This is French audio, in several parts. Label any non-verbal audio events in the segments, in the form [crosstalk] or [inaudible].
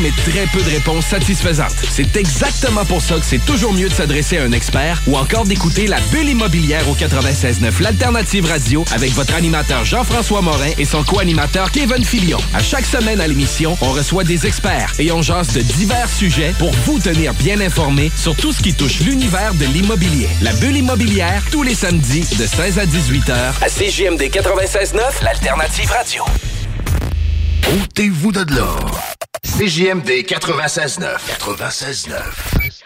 mais très peu de réponses satisfaisantes. C'est exactement pour ça que c'est toujours mieux de s'adresser à un expert ou encore d'écouter la bulle immobilière au 96.9, l'alternative radio, avec votre animateur Jean-François Morin et son co-animateur Kevin Filion. À chaque semaine à l'émission, on reçoit des experts et on jase de divers sujets pour vous tenir bien informé sur tout ce qui touche l'univers de l'immobilier. La bulle immobilière, tous les samedis de 16 à 18 heures à CJMD 96.9, l'alternative radio. Ôtez-vous de. CJMD 96.9. 96.9.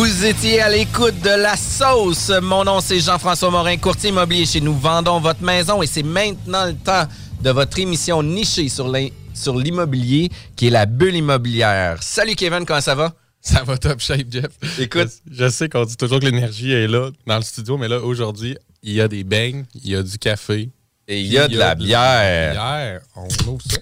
Vous étiez à l'écoute de la sauce. Mon nom, c'est Jean-François Morin, courtier immobilier chez nous. Vendons votre maison et c'est maintenant le temps de votre émission nichée sur l'im- sur l'immobilier qui est la bulle immobilière. Salut Kevin, comment ça va? Ça va top shape, Jeff. Écoute. Je, sais qu'on dit toujours que l'énergie est là dans le studio, mais là, aujourd'hui, il y a des beignes, il y a du café. Et il y a de la bière. bière. On ouvre ça.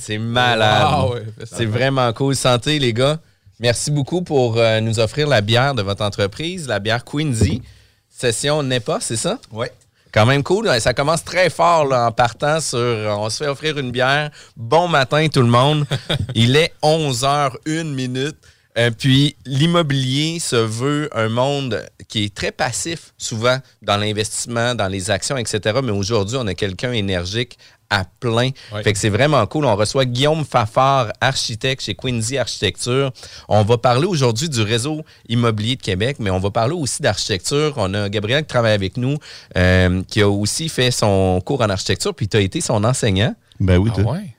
C'est malade. Wow, ouais, fais ça. c'est vraiment cool. Santé, les gars. Merci beaucoup pour euh, nous offrir la bière de votre entreprise, la bière Quincy. Session n'est pas, c'est ça? Oui. Quand même cool. hein. Ça commence très fort là, en partant sur. On se fait offrir une bière. Bon matin, tout le monde. [laughs] Il est 11h01 minute. Euh, puis l'immobilier se veut un monde qui est très passif, souvent, dans l'investissement, dans les actions, etc. Mais aujourd'hui, on a quelqu'un énergique à plein. Ouais. Fait que c'est vraiment cool. On reçoit Guillaume Fafard, architecte chez Quincy Architecture. On va parler aujourd'hui du réseau immobilier de Québec, mais on va parler aussi d'architecture. On a Gabriel qui travaille avec nous, euh, qui a aussi fait son cours en architecture, puis tu as été son enseignant. Ben oui, Ah ouais?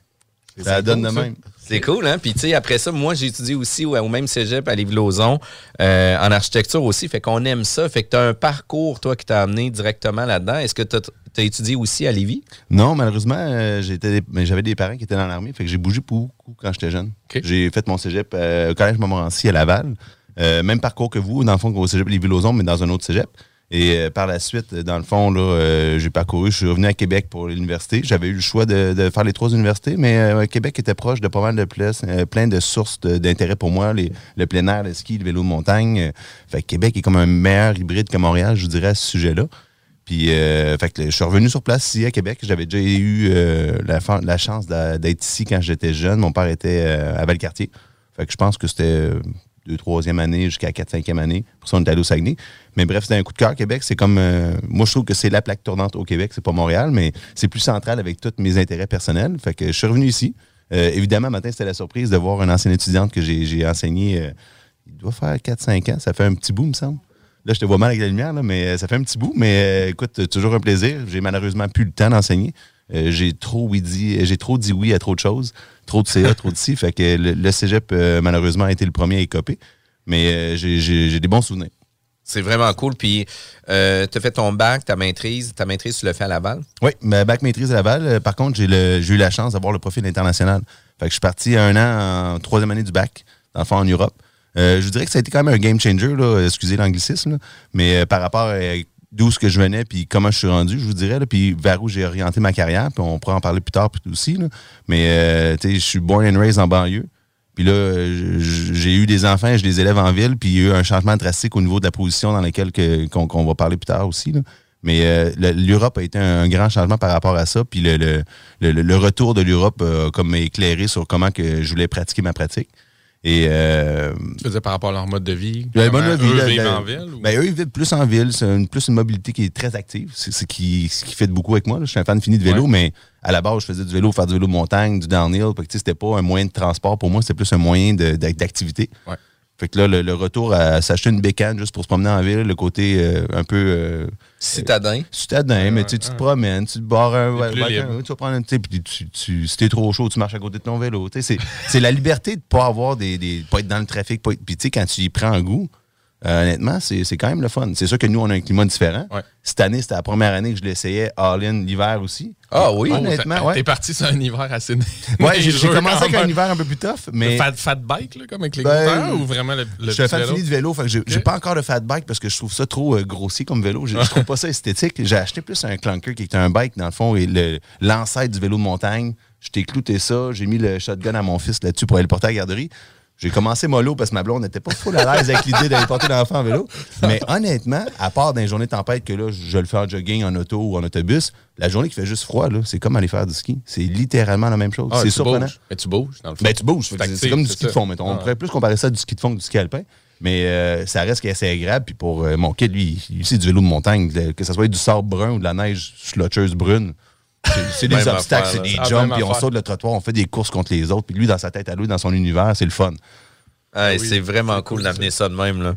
Ça donne de ça. C'est cool, hein? Puis, tu sais, après ça, moi, j'ai étudié aussi au, au même cégep à Lévis-Lauzon, euh, en architecture aussi. Fait qu'on aime ça. Fait que tu as un parcours, toi, qui t'a amené directement là-dedans. Est-ce que tu as, étudié aussi à Lévis? Non, malheureusement, euh, j'avais des parents qui étaient dans l'armée, fait que j'ai bougé beaucoup quand j'étais jeune. J'ai fait mon cégep euh, au collège Montmorency à Laval. Même parcours que vous, dans le fond, au cégep Lévis-Lauzon, mais dans un autre cégep. Et euh, par la suite, dans le fond, là, euh, j'ai parcouru, je suis revenu à Québec pour l'université. J'avais eu le choix de, de faire les trois universités, mais euh, Québec était proche de pas mal de places, euh, plein de sources d'intérêt pour moi, les- le plein air, le ski, le vélo de montagne. Euh, fait que Québec est comme un meilleur hybride que Montréal, je vous dirais, à ce sujet-là. Puis, euh, fait que je suis revenu sur place ici à Québec. J'avais déjà eu euh, la, la chance d'être ici quand j'étais jeune. Mon père était euh, à Valcartier. Fait que je pense que c'était euh, deux, troisième année jusqu'à quatre, cinquième année. Pour ça, on est Saguenay. Mais bref, c'était un coup de cœur. Québec, c'est comme. euh, moi, je trouve que c'est la plaque tournante au Québec. C'est pas Montréal, mais c'est plus central avec tous mes intérêts personnels. Fait que je suis revenu ici. Euh, évidemment, matin, c'était la surprise de voir une ancienne étudiante que j'ai enseignée. euh, il doit faire 4-5 ans. Ça fait un petit bout, me semble. Là, je te vois mal avec la lumière, là, mais euh, ça fait un petit bout. Mais euh, écoute, toujours un plaisir. J'ai malheureusement plus le temps d'enseigner. Euh, j'ai trop oui dit, j'ai trop dit oui à trop de choses, trop de CA, trop de ci. Fait que le, le cégep, euh, malheureusement, a été le premier à écoper. Mais euh, j'ai- des bons souvenirs. C'est vraiment cool. Puis, euh, tu as fait ton bac, ta maîtrise. Ta maîtrise, tu l'as fait à Laval? Oui, ma bac maîtrise à Laval. Euh, Par contre, j'ai eu la chance d'avoir le profil international. Fait que je suis parti un an en troisième année du bac, dans le fond, en Europe. Euh, je vous dirais que ça a été quand même un game changer, là, excusez l'anglicisme, mais euh, par rapport à d'où ce que je venais puis comment je suis rendu, je vous dirais, là, puis vers où j'ai orienté ma carrière, puis on pourra en parler plus tard aussi. là. Mais euh, je suis born and raised en banlieue. Puis là, j'ai eu des enfants, je les élève en ville, puis il y a eu un changement drastique au niveau de la position dans laquelle que- qu'on va parler plus tard aussi. là. Mais euh, le- l'Europe a été un grand changement par rapport à ça. Puis le, le- le- le retour de l'Europe a comme éclairé sur comment que je voulais pratiquer ma pratique. Et euh, Tu veux dire par rapport à leur mode de vie? mode de vie, eux vivent la- en ville? ou- ben, eux, ils vivent plus en ville. C'est une, plus une mobilité qui est très active. C'est ce qui, ce qui fait beaucoup avec moi. là. Je suis un fan fini de vélo, Ouais. mais à la base, je faisais du vélo, faire du vélo de montagne, du downhill. C'était pas un moyen de transport pour moi, c'était plus un moyen d'activité. Ouais. Fait que là, le, le retour à s'acheter une bécane juste pour se promener en ville, le côté euh, un peu euh, Citadin. citadin, mais tu te promènes, tu te barres un, ouais, un- tu vas prendre un, tu sais, puis tu, tu, si t'es trop chaud, tu marches à côté de ton vélo. Tu sais, C'est c'est la liberté de pas avoir des, des pas être dans le trafic, pas être- puis tu sais, quand tu y prends un goût, euh, honnêtement, c'est quand même le fun. C'est sûr que nous, on a un climat différent. Ouais. Cette année, c'était la première année que je l'essayais all-in l'hiver aussi. Ah oui? Honnêtement, T'es- ouais. Parti sur un hiver assez [laughs] Ouais, j'ai commencé avec un hiver un peu plus tough, mais. Fat, fat bike, là, comme avec les Ben, ou vraiment le, le Je vélo? fini de vélo, fait que j'ai pas encore de fat bike parce que je trouve ça trop euh, grossier comme vélo. Je je trouve pas ça esthétique. J'ai acheté plus un clunker qui est un bike, dans le fond, et le- l'ancêtre du vélo de montagne. Je t'ai clouté ça, j'ai mis le shotgun à mon fils là-dessus pour aller le porter à la garderie. J'ai commencé mollo parce que ma blonde n'était pas full à l'aise avec l'idée d'aller porter l'enfant en vélo. Mais honnêtement, à part dans les journées de tempête que là, je le fais en jogging, en auto ou en autobus, la journée qui fait juste froid, là, c'est comme aller faire du ski. C'est littéralement la même chose. Ah, c'est surprenant. bouges. Mais tu bouges, dans le fond. Ben, tu bouges. C'est comme du ski de fond, mettons. On Ah. pourrait plus comparer ça à du ski de fond que du ski alpin. Mais euh, ça reste assez agréable. Puis pour euh, mon kid, lui, il c'est du vélo de montagne. Que ce soit du sable brun ou de la neige slotcheuse brune. C'est- des obstacles, c'est des. Ah, jumps, même puis on saute le trottoir, on fait des courses contre les autres. Puis lui, dans sa tête à lui, dans son univers, c'est le fun. Oui, c'est vraiment cool cool, d'amener ça de même. Là.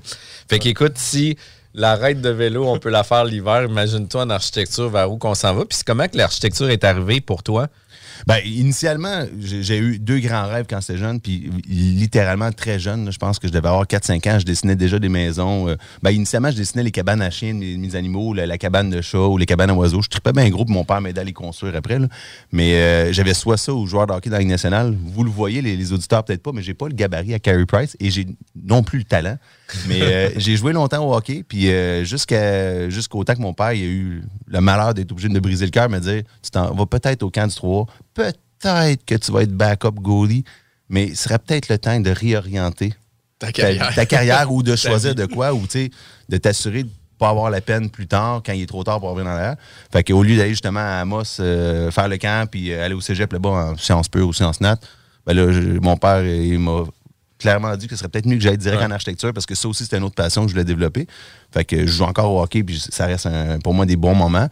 Fait qu'écoute, si la raide de vélo, on peut la faire l'hiver, imagine-toi en architecture vers où qu'on s'en va. Puis c'est comment que l'architecture est arrivée pour toi? Ben, initialement, j'ai eu deux grands rêves quand j'étais jeune, puis littéralement très jeune. je pense que je devais avoir 4-5 ans. Je dessinais déjà des maisons. euh, ben, initialement, je dessinais les cabanes à chiens de mes, animaux, la, cabane de chat ou les cabanes à oiseaux. Je tripais bien gros, puis mon père m'aidait à les construire après. Mais euh, j'avais soit ça ou joueur de hockey dans la Ligue nationale. Vous le voyez, les, les auditeurs peut-être pas, mais j'ai pas le gabarit à Carey Price et j'ai non plus le talent. Mais euh, j'ai joué longtemps au hockey, puis euh, jusqu'à jusqu'au temps que mon père il a eu le malheur d'être obligé de me briser le cœur, me dire Tu t'en vas peut-être au camp du 3, peut-être que tu vas être backup goalie, mais il serait peut-être le temps de réorienter Ta carrière. ta carrière ou de [laughs] choisir de quoi, ou de t'assurer de pas avoir la peine plus tard, quand il est trop tard pour revenir dans l'air. Fait qu'au lieu d'aller justement à Amos euh, faire le camp, puis aller au cégep là-bas en sciences pures ou sciences nat, ben là, je- mon père, il m'a clairement dit que ce serait peut-être mieux que j'aille direct Ouais. en architecture parce que ça aussi, c'était une autre passion que je voulais développer. Fait que je joue encore au hockey, puis ça reste un- pour moi des bons moments.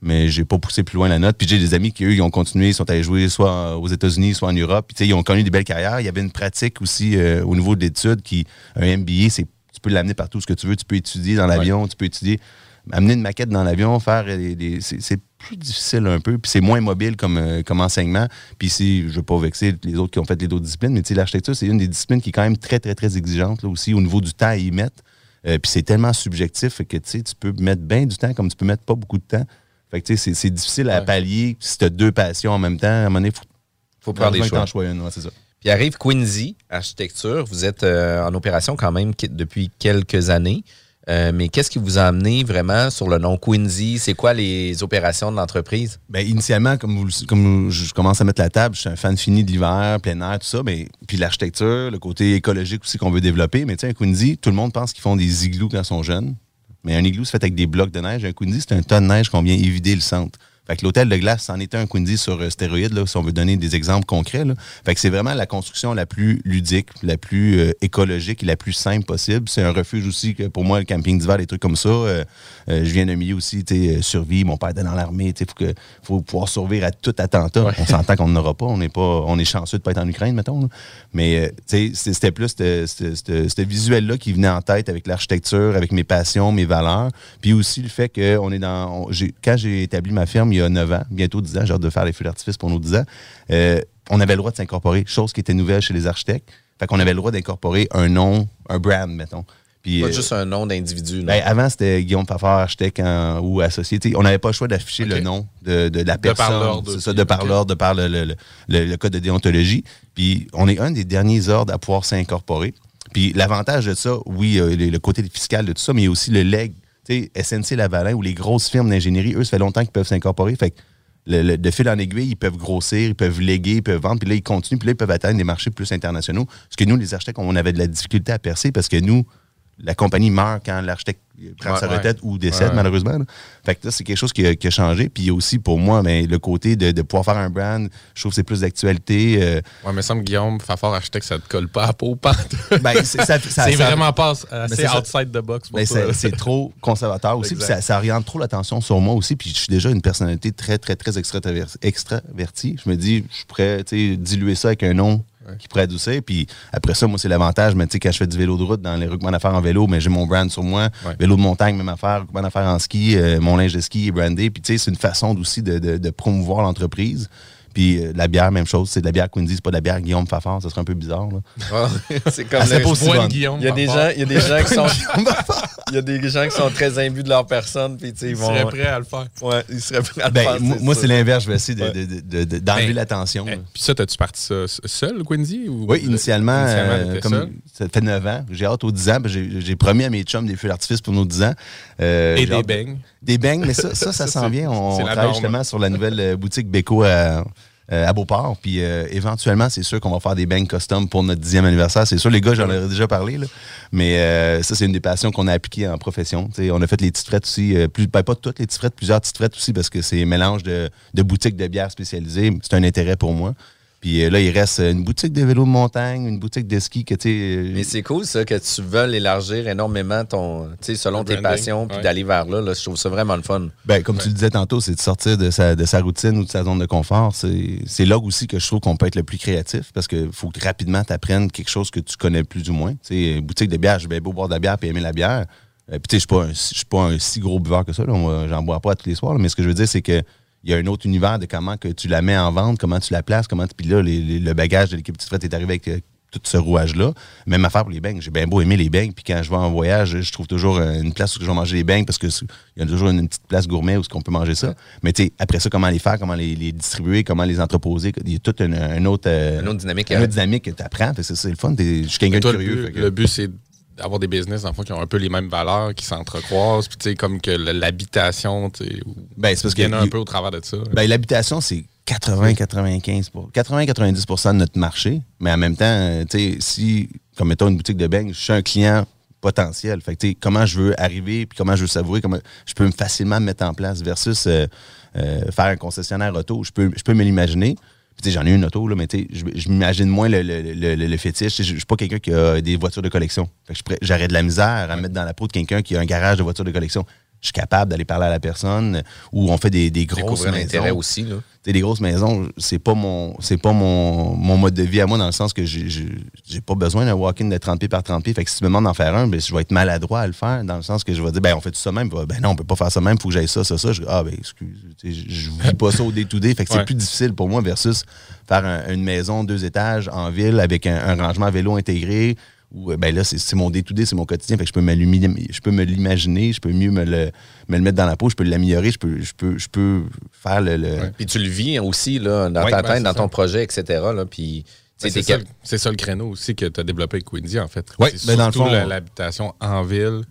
Mais j'ai pas poussé plus loin la note. Puis j'ai des amis qui, eux, ils ont continué, ils sont allés jouer soit aux États-Unis, soit en Europe. Puis tu sais, ils ont connu des belles carrières. Il y avait une pratique aussi euh, au niveau de l'étude qui, un MBA, c'est tu peux l'amener partout ce que tu veux. Tu peux étudier dans l'avion, tu peux étudier, amener une maquette dans l'avion, faire des. des- c'est plus difficile un peu, puis c'est moins mobile comme, euh, comme enseignement. Puis si, je veux pas vexer les autres qui ont fait les autres disciplines, mais l'architecture, c'est une des disciplines qui est quand même très, très, très exigeante là, aussi au niveau du temps à y mettre. Euh, puis c'est tellement subjectif que tu peux mettre bien du temps comme tu peux mettre pas beaucoup de temps. Fait que tu sais, c'est- difficile à Ouais. pallier. Si tu as deux passions en même temps, à un moment donné, faut, faut prendre des choix. choisis une. ouais, c'est ça. Puis arrive Quincy, architecture. Vous êtes euh, en opération quand même depuis quelques années. Euh, mais qu'est-ce qui vous a amené vraiment sur le nom Quincy? C'est quoi les opérations de l'entreprise? Ben, initialement, comme, je commence à mettre la table, je suis un fan fini de l'hiver, plein air, tout ça, mais puis l'architecture, le côté écologique aussi qu'on veut développer. Mais sais, un Quincy, tout le monde pense qu'ils font des igloos quand ils sont jeunes. Mais un igloo, c'est fait avec des blocs de neige. Un Quincy, c'est un tas de neige qu'on vient évider le centre. Fait que l'hôtel de glace, c'en était un Quincy sur euh, stéroïde, là, si on veut donner des exemples concrets. Là. Fait que c'est vraiment la construction la plus ludique, la plus euh, écologique et la plus simple possible. C'est un refuge aussi que pour moi, le camping d'hiver, des trucs comme ça. euh, je viens d'un milieu aussi, tu sais, survie. Mon père était dans l'armée. Il faut, que- faut pouvoir survivre à tout attentat. On s'entend qu'on n'en aura pas. On n'est pas. On est chanceux de pas être en Ukraine, mettons. là. Mais tu c'était plus ce visuel-là qui venait en tête avec l'architecture, avec mes passions, mes valeurs. Puis aussi le fait que on est dans. on- quand j'ai établi ma firme y a 9 ans, bientôt 10 ans, j'ai hâte de faire les feux d'artifice pour nos 10 ans, euh, on avait le droit de s'incorporer, chose qui était nouvelle chez les architectes. Fait qu'on avait le droit d'incorporer un nom, un brand, mettons. Puis, Pas euh, juste un nom d'individu. ben, avant, c'était Guillaume Pafard, architecte en- ou associé. T'sais, on n'avait pas le choix d'afficher le nom de, de la par personne. l'ordre C'est ça, de par l'ordre, de par le, le- le- le code de déontologie. Puis on est un des derniers ordres à pouvoir s'incorporer. Puis l'avantage de ça, oui, euh, le, le côté fiscal de tout ça, mais il y a aussi le leg. SNC Lavalin ou les grosses firmes d'ingénierie, eux, ça fait longtemps qu'ils peuvent s'incorporer. Fait que de fil en aiguille, ils peuvent grossir, ils peuvent léguer, ils peuvent vendre, puis là, ils continuent, puis là, ils peuvent atteindre des marchés plus internationaux. Parce que nous, les architectes, on avait de la difficulté à percer parce que nous, la compagnie meurt quand l'architecte prend Ouais, sa ouais. retraite ou décède, Ouais. malheureusement. là. Fait que c'est quelque chose qui a, qui a changé. Puis aussi, pour moi, ben, le côté de, de pouvoir faire un brand, je trouve que c'est plus d'actualité. euh, Ouais, mais ça me Guillaume, Fafard architecte, ça te colle pas à peau, pas. ben, c'est [laughs] vraiment pas c'est assez ça. outside the box pour Ben, c'est trop [laughs] conservateur aussi, puis ça, ça oriente trop l'attention sur moi aussi, puis je suis déjà une personnalité très, très, très extraver- extravertie. Je me dis, je pourrais diluer ça avec un nom qui pourrait adoucir. Puis après ça, moi, c'est l'avantage. Mais tu sais, quand je fais du vélo de route dans les recoupements d'affaires en vélo, mais j'ai mon brand sur moi. Ouais. Vélo de montagne, même affaire. Recoupement d'affaires en ski, euh, mon linge de ski est brandé. Puis tu sais, c'est une façon aussi de, de- de promouvoir l'entreprise. Puis euh, la bière, même chose. C'est de la bière Quincy, c'est pas de la bière Guillaume Fafard. Ça serait un peu bizarre. Là. [laughs] c'est comme Ah, c'est le- pas aussi Bois de bonne. Guillaume Il y a des gens, il y a des gens qui sont, [laughs] il y a des gens qui sont très imbus de leur personne, puis tu sais, ils Il vont, serait prêt à le faire. ouais, ils seraient prêts à le Ben, faire, moi, c'est moi, sûr. c'est l'inverse. Je vais essayer de- Ouais. de- de- de- d'enlever Ben, l'attention. Eh. Puis ça, t'as-tu parti ça seul, Quincy? Ou Oui, initialement, Initialement, euh, comme seul? ça fait 9 ans. J'ai hâte aux 10 ans. J'ai j'ai promis à mes chums des feux d'artifice pour nos 10 ans. Euh, Et des beignes. Des beignes, mais ça, ça, [laughs] ça Ça, s'en vient. On travaille justement sur la nouvelle euh, boutique Beko à, euh, à Beauport. Puis euh, éventuellement, c'est sûr qu'on va faire des beignes custom pour notre 10e anniversaire. C'est sûr, les gars, j'en ai déjà parlé. Là. Mais euh, ça, c'est une des passions qu'on a appliquées en profession. On a fait les petites frettes aussi. plus, ben, pas toutes les petites frettes, plusieurs petites frettes aussi parce que c'est un mélange de, de boutiques de bières spécialisées. C'est un intérêt pour moi. Puis euh, là, il reste une boutique de vélo de montagne, une boutique de ski que tu sais. euh, Mais c'est cool, ça, que tu veuilles élargir énormément ton, tu sais, selon Le tes branding, passions, puis ouais. d'aller vers là, là. Je trouve ça vraiment le fun. Ben, comme tu le disais tantôt, c'est de sortir de sa, de sa routine ou de sa zone de confort. C'est c'est là aussi que je trouve qu'on peut être le plus créatif parce qu'il faut que rapidement tu apprennes quelque chose que tu connais plus ou moins. Tu sais, boutique de bière, j'ai bien beau boire de la bière et aimer la bière. Euh, Puis tu sais, je suis pas un- je suis pas un si gros buveur que ça. J'en bois pas tous les soirs. là. Mais ce que je veux dire, c'est que il y a un autre univers de comment que tu la mets en vente, comment tu la places, comment tu. Puis là, les- les- le bagage de l'équipe Petite Frette est arrivé avec euh, tout ce rouage-là. Même affaire pour les beignes. J'ai bien beau aimer les beignes. Puis quand je vais en voyage, je trouve toujours euh, une place où je vais manger les beignes parce qu'il y a toujours une, une petite place gourmet où on peut manger ça. Mais tu sais, après ça, comment les faire, comment les, les distribuer, comment les entreposer. Il y a toute une, un autre, euh, Une autre dynamique. une autre dynamique que tu apprends. C'est le fun. Je suis quelqu'un de Toi, le curieux. but, but, c'est d'avoir des business, qui ont un peu les mêmes valeurs, qui s'entrecroisent, puis tu sais, comme que l'habitation, tu sais, ou- Ben, c'est parce que- vienne un peu au travers de ça. Ben, l'habitation, c'est 80-95 80-90% de notre marché. Mais en même temps, euh, tu sais, si, comme mettons une boutique de beignes, je suis un client potentiel. Fait que, comment je veux arriver, puis comment je veux savourer, comment je peux me facilement me mettre en place versus euh, euh, faire un concessionnaire auto. Je peux, je peux me l'imaginer. J'en ai une auto, là, mais tu sais, je, m'imagine moins le, le, le, le- fétiche. Je suis pas quelqu'un qui a des voitures de collection. J'aurais de la misère à me mettre dans la peau de quelqu'un qui a un garage de voitures de collection. Je suis capable d'aller parler à la personne ou on fait des, des grosses maisons. aussi, là. Les grosses maisons, c'est pas mon c'est pas mon, mon mode de vie à moi dans le sens que j'ai- pas besoin d'un walk-in de 30 pieds par 30 pieds. Fait que si tu me demandes d'en faire un, ben, je vais être maladroit à le faire dans le sens que je vais dire ben on fait tout ça même. Ben non, on peut pas faire ça même, faut que j'aille ça, ça, ça. Je, ah ben excuse, je, vis pas ça au day-to-day. Fait que c'est plus difficile pour moi versus faire un- une maison deux étages en ville avec un, un rangement à vélo intégré. Ou ben là, c'est mon day-to-day, c'est mon quotidien. Fait que je peux je peux me l'imaginer, je peux mieux me le, me le mettre dans la peau, je peux l'améliorer, je peux, je peux, je peux faire le. le- Puis tu le vis aussi, là, dans Ouais, ta tête, dans ça. ton projet, etc., là. Puis, Ben, c'est ça, ça le créneau aussi que tu as développé avec Quincy, en fait. Ouais, c'est ben, dans le surtout l'habitation en ville,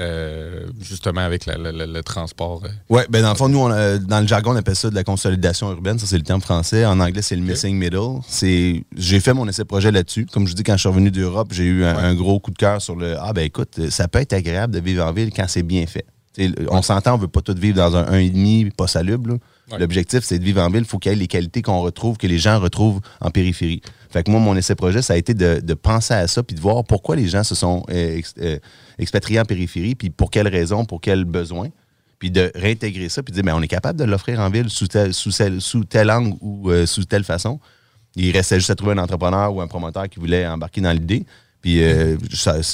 euh, justement avec la- la- la- le transport. euh. Oui, ben dans le fond, nous, on a- dans le jargon, on appelle ça de la consolidation urbaine. Ça, c'est le terme français. En anglais, c'est le missing middle. C'est, j'ai fait mon essai projet là-dessus. Comme je dis, quand je suis revenu d'Europe, j'ai eu un, un gros coup de cœur sur le Ah, ben écoute, ça peut être agréable de vivre en ville quand c'est bien fait. T'sais, on s'entend, on veut pas tout vivre dans un 1,5 pas salubre. Ouais. L'objectif, c'est de vivre en ville. Il faut qu'il y ait les qualités qu'on retrouve, que les gens retrouvent en périphérie. Fait que moi, mon essai projet, ça a été de, de penser à ça puis de voir pourquoi les gens se sont euh, ex- euh, expatriés en périphérie, puis pour quelles raisons, pour quels besoins puis de réintégrer ça, puis de dire, ben, on est capable de l'offrir en ville sous tel, sous tel, sous tel angle ou euh, sous telle façon. Il restait juste à trouver un entrepreneur ou un promoteur qui voulait embarquer dans l'idée. Puis euh,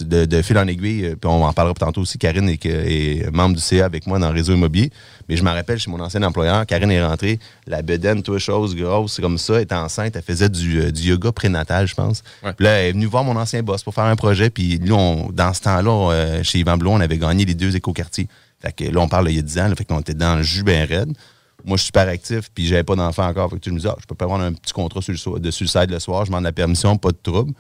de, de fil en aiguille, euh, puis on en parlera tantôt aussi, Karine est, membre du CA avec moi dans le réseau immobilier. Mais je me rappelle, chez mon ancien employeur, Karine est rentrée, la bedaine, toute chose grosse, comme ça, elle était enceinte, elle faisait du, euh, du yoga prénatal, je pense. Ouais. Puis là, elle est venue voir mon ancien boss pour faire un projet. Puis on- dans ce temps-là, chez Yvan Blou, on avait gagné les deux écoquartiers. Fait que là, on parle il y a 10 ans, là, fait qu'on était dans le jus bien raide. Moi, je suis super actif, puis j'avais pas d'enfant encore. Fait que je me disais, ah, je peux pas avoir un petit contrat sur le, so- de suicide le soir, je demande la permission, pas de trouble.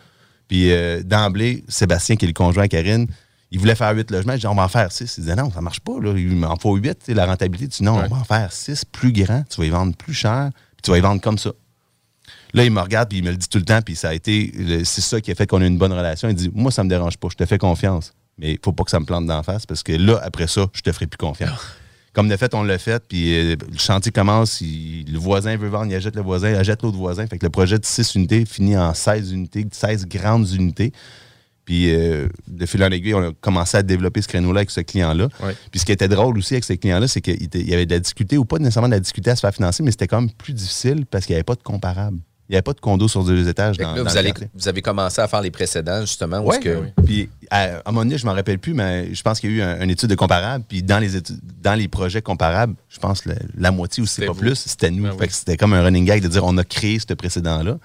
Puis euh, d'emblée, Sébastien, qui est le conjoint à Karine, il voulait faire 8 logements. Je dis, on va en faire 6. Il disait, non, ça marche pas. Là. Il m'en faut 8. La rentabilité, tu dis, non, Ouais. on va en faire 6 plus grands. Tu vas y vendre plus cher, puis tu vas y vendre comme ça. Là, il me regarde, puis il me le dit tout le temps, puis ça a été, c'est ça qui a fait qu'on a une bonne relation. Il dit, moi, ça me dérange pas, je te fais confiance, mais il faut pas que ça me plante d'en face, parce que là, après ça, je te ferai plus confiance. Comme de fait, on l'a fait, puis euh, le chantier commence, il- le voisin veut vendre, il achète le voisin, il achète l'autre voisin. Fait que le projet de 6 unités finit en 16 unités, 16 grandes unités. Puis, euh, de fil en aiguille, on a commencé à développer ce créneau-là avec ce client-là. Ouais. Puis, ce qui était drôle aussi avec ce client-là, c'est qu'il y avait de la difficulté, ou pas nécessairement de la difficulté à se faire financer, mais c'était quand même plus difficile parce qu'il n'y avait pas de comparable. Il n'y avait pas de condo sur deux étages dans, là, dans vous, le allez, vous avez commencé à faire les précédents, justement. où Ouais. est-ce que- Puis à, à un moment donné, je m'en rappelle plus, mais je pense qu'il y a eu un- une étude de comparable. Puis dans les études, dans les projets comparables, je pense que la, moitié ou c'est pas vous. plus, c'était nous. Ben Fait oui. que c'était comme un running gag de dire on a créé ce précédent-là.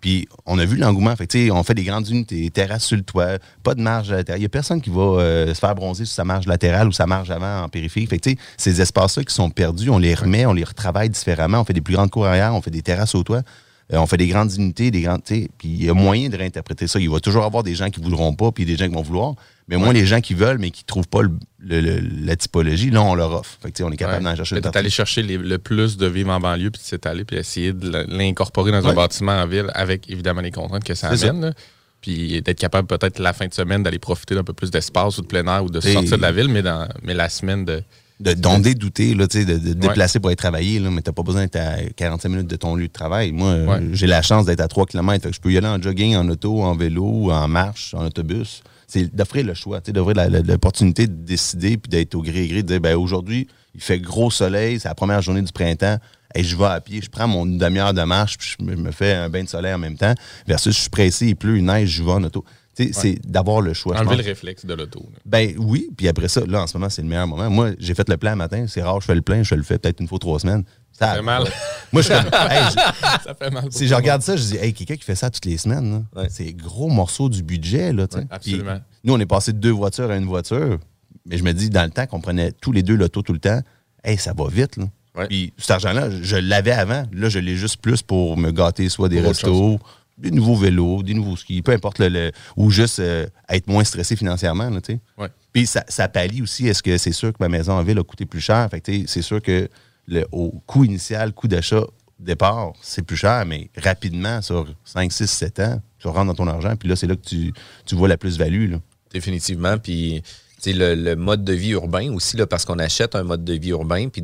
Puis on a vu l'engouement. Fait que, tu sais, on fait des grandes unités, terrasse sur le toit, pas de marge latérale. Il n'y a personne qui va euh, se faire bronzer sur sa marge latérale ou sa marge avant en périphérie. Fait que, tu sais, ces espaces-là qui sont perdus, on les remet, on les retravaille différemment. On fait des plus grandes cours arrière, on fait des terrasses au toit. Euh, on fait des grandes unités, des grandes. Puis il y a moyen de réinterpréter ça. Il va toujours avoir des gens qui ne voudront pas, puis des gens qui vont vouloir. Mais au moins, les gens qui veulent, mais qui ne trouvent pas le- le- le- la typologie, là, on leur offre. Fait que, on est capable d'en chercher t'es allé chercher les- le plus de vivre en banlieue, puis c'est allé, puis essayer de l'incorporer dans un bâtiment en ville, avec évidemment les contraintes que ça amène. Puis d'être capable peut-être la fin de semaine d'aller profiter d'un peu plus d'espace ou de plein air ou de sortir de la ville, mais, dans, mais la semaine de. De d'onder douter, là, de, de déplacer pour aller travailler, là, mais t'as pas besoin d'être à 45 minutes de ton lieu de travail. Moi, euh, Ouais. j'ai la chance d'être à 3 km. Fait que je peux y aller en jogging, en auto, en vélo, en marche, en autobus. C'est d'offrir le choix, d'offrir l'opportunité de décider puis d'être au gré gré, de dire, ben aujourd'hui, il fait gros soleil, c'est la première journée du printemps. Hey, je vais à pied, je prends mon demi-heure de marche, puis je me fais un bain de soleil en même temps. Versus, je suis pressé, il pleut, il neige, je vais en auto. C'est d'avoir le choix. Enlever le réflexe de l'auto. Ben oui, puis après ça, là, en ce moment, c'est le meilleur moment. Moi, j'ai fait le plein le matin. C'est rare, je fais le plein, je le fais peut-être une fois trois semaines. Ça fait mal. Moi, je suis comme, [laughs] hey, je- Ça fait mal. si je regarde ça, je dis, hey, quelqu'un qui fait ça toutes les semaines, Ouais. c'est gros morceau du budget, là. Ouais, absolument. Nous, on est passé de deux voitures à une voiture. Mais je me dis, dans le temps qu'on prenait tous les deux l'auto tout le temps, hey, ça va vite, là. Ouais. Puis cet argent-là, je l'avais avant. Là, je l'ai juste plus pour me gâter soit des restos, des nouveaux vélos, des nouveaux skis, peu importe le. le- ou juste euh, être moins stressé financièrement, là, tu sais. Ouais. Puis ça, ça pallie aussi, est-ce que c'est sûr que ma maison en ville a coûté plus cher? Fait que, c'est sûr que le, au coût initial, coût d'achat, départ, c'est plus cher, mais rapidement, sur 5, 6, 7 ans, tu rentres dans ton argent, puis là, c'est là que tu, tu vois la plus-value. Définitivement. Puis, le, le mode de vie urbain aussi, là, parce qu'on achète un mode de vie urbain, puis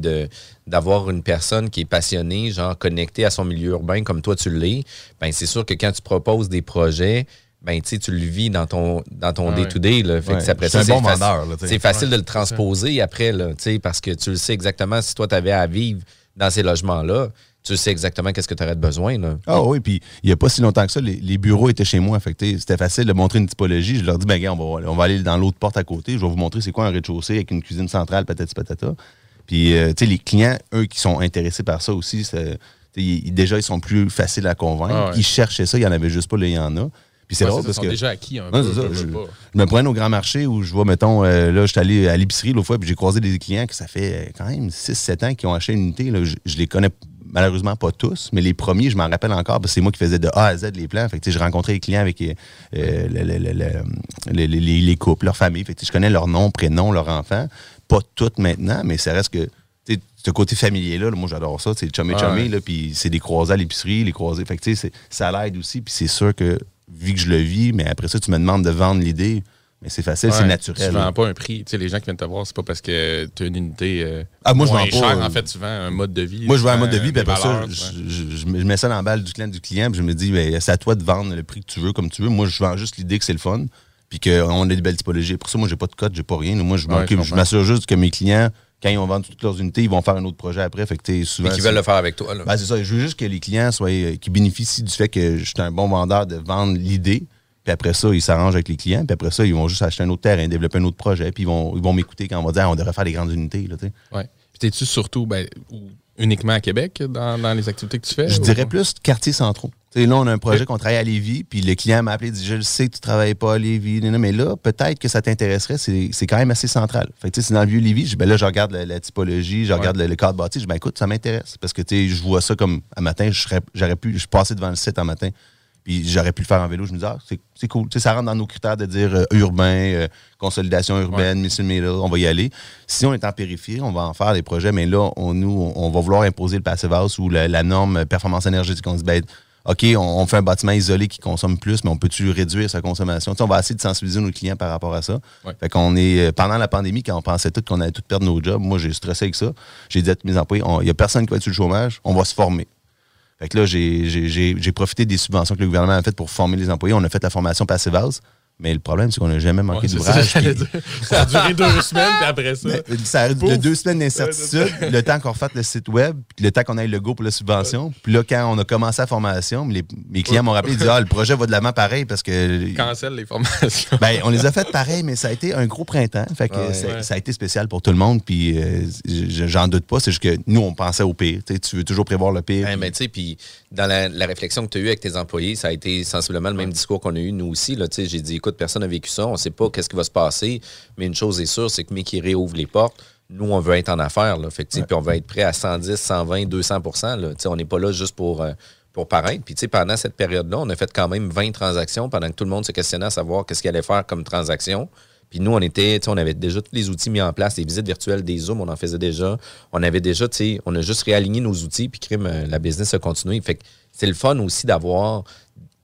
d'avoir une personne qui est passionnée, genre connectée à son milieu urbain comme toi tu l'es, ben c'est sûr que quand tu proposes des projets, ben tu le vis dans ton, dans ton Ah day-to-day. Ouais, c'est bon faci- facile de le transposer après, là, parce que tu le sais exactement si toi, tu avais à vivre dans ces logements-là, tu sais exactement qu'est-ce que tu aurais de besoin. Là. Ah oui, puis il n'y a pas si longtemps que ça, les, les bureaux étaient chez moi. C'était facile de montrer une typologie. Je leur dis, ben, gars, on va, on va aller dans l'autre porte à côté. Je vais vous montrer c'est quoi un rez-de-chaussée avec une cuisine centrale, patati patata. Puis, euh, tu sais, les clients, eux, qui sont intéressés par ça aussi, ils- déjà, ils sont plus faciles à convaincre. Ah ouais. Ils cherchaient ça, il n'y en avait juste pas, là, il y en a. Puis c'est Ouais, drôle ça, parce sont que. déjà acquis un peu. Je, me promène au grand marché où je vois, mettons, euh, là, je suis allé à l'épicerie l'autre fois, puis j'ai croisé des clients que ça fait euh, quand même 6-7 ans qui ont acheté une unité. là. Je, je les connais malheureusement pas tous, mais les premiers, je m'en rappelle encore, parce que c'est moi qui faisais de A à Z les plans. Fait que, je rencontrais les clients avec euh, le- le- le- le- les, les- les couples, leur famille. Fait que, je connais leur nom, prénom, leur enfant. Pas toutes maintenant, mais ça reste que. Ce côté familier-là, là, moi j'adore ça, c'est chummy Ouais, chummy, là, puis c'est des croisés à l'épicerie, les croisés. Fait que, ça l'aide aussi, puis c'est sûr que, vu que je le vis, mais après ça, tu me demandes de vendre l'idée, mais c'est facile, c'est naturel. Tu vends pas un prix. Tu sais, les gens qui viennent te voir, c'est pas parce que tu as une unité euh, Ah, moi, je vends pas, chère. euh, En fait, tu vends un mode de vie. Moi, je veux un vends mode de vie, puis après ça, je, vends- je- je- mets ça dans la balle du client, du client, puis je me dis, ben, c'est à toi de vendre le prix que tu veux, comme tu veux. Moi, je vends juste l'idée que c'est le fun, puis qu'on a des belles typologies. Pour ça, moi, j'ai pas de code, j'ai pas rien. Moi, je Ouais, m'assure juste que mes clients, quand ils vont vendre toutes leurs unités, ils vont faire un autre projet après. Fait que, souvent. Mais qui c'est- veulent le faire avec toi. Là. Ben, c'est ça. Je veux juste que les clients soient, euh, qui bénéficient du fait que je suis un bon vendeur de vendre l'idée. Puis après ça, ils s'arrangent avec les clients. Puis après ça, ils vont juste acheter un autre terrain, développer un autre projet. Puis ils vont, ils vont m'écouter quand on va dire, Ah, on devrait faire des grandes unités. Là. Ouais. Puis t'es-tu surtout ben, uniquement à Québec dans, dans les activités que tu fais? Je ou- dirais plus quartiers centraux. Là, on a un projet qu'on travaille à Lévis, puis le client m'a appelé et dit Je le sais que tu ne travailles pas à Lévis, non, mais là, peut-être que ça t'intéresserait, c'est c'est quand même assez central. Fait que, tu sais, c'est dans le vieux Lévis, je ben là, je regarde la, la typologie, je regarde le, le cadre bâti, je dis ben écoute, ça m'intéresse. Parce que je vois ça comme un matin, je serais- j'aurais pu, je passais devant le site un matin, puis j'aurais pu le faire en vélo. Je me dis, ah, c'est cool. Ça rentre dans nos critères de dire euh, urbain, euh, consolidation urbaine, mission middle, on va y aller. Si on est en périphérie, on va en faire des projets, mais là, on, nous, on va vouloir imposer le passive house ou la, la norme performance énergétique. On se dit, ben, OK, on, on fait un bâtiment isolé qui consomme plus, mais on peut-tu réduire sa consommation? On va essayer de sensibiliser nos clients par rapport à ça. Ouais. Fait qu'on est, euh, pendant la pandémie, quand on pensait tout qu'on allait tout perdre nos jobs, moi, j'ai stressé avec ça. J'ai dit à tous mes employés, il n'y a personne qui va être sur le chômage, on va se former. Fait que là, j'ai- profité des subventions que le gouvernement a faites pour former les employés. On a fait la formation Passive House. Mais le problème, c'est qu'on n'a jamais manqué Ouais, d'ouvrage. ça, puis- a duré deux [laughs] semaines, puis après ça. Mais, ça Pouf. deux semaines d'incertitude, le temps qu'on refasse le site web, puis le temps qu'on ait le go pour la subvention. Puis là, quand on a commencé la formation, les- mes clients m'ont rappelé, ils disaient Ah, le projet va de l'avant pareil parce que. Cancel les formations. Ben, on les a faites pareil, mais ça a été un gros printemps. Fait que Ouais. ça, Ouais. ça a été spécial pour tout le monde. Puis euh, je- j'en doute pas. C'est juste que nous, on pensait au pire. Tu veux toujours prévoir le pire. Ouais, mais tu sais, puis dans la, la réflexion que tu as eue avec tes employés, ça a été sensiblement le même discours qu'on a eu nous aussi. là. Tu sais, J'ai dit, écoute, personne n'a vécu ça, on sait pas qu'est-ce qui va se passer, mais une chose est sûre, c'est que mais qui réouvre les portes, nous, on veut être en affaires. Là. Fait Puis on va être prêt à 110, 120, 200 là. On n'est pas là juste pour, euh, pour paraître. Puis pendant cette période-là, on a fait quand même 20 transactions pendant que tout le monde se questionnait à savoir qu'est-ce qu'il allait faire comme transaction. Puis nous, on était, on avait déjà tous les outils mis en place, les visites virtuelles, des Zooms, on en faisait déjà. On avait déjà, tu sais, on a juste réaligné nos outils, puis crime, euh, la business a continué. Fait que c'est le fun aussi d'avoir, tu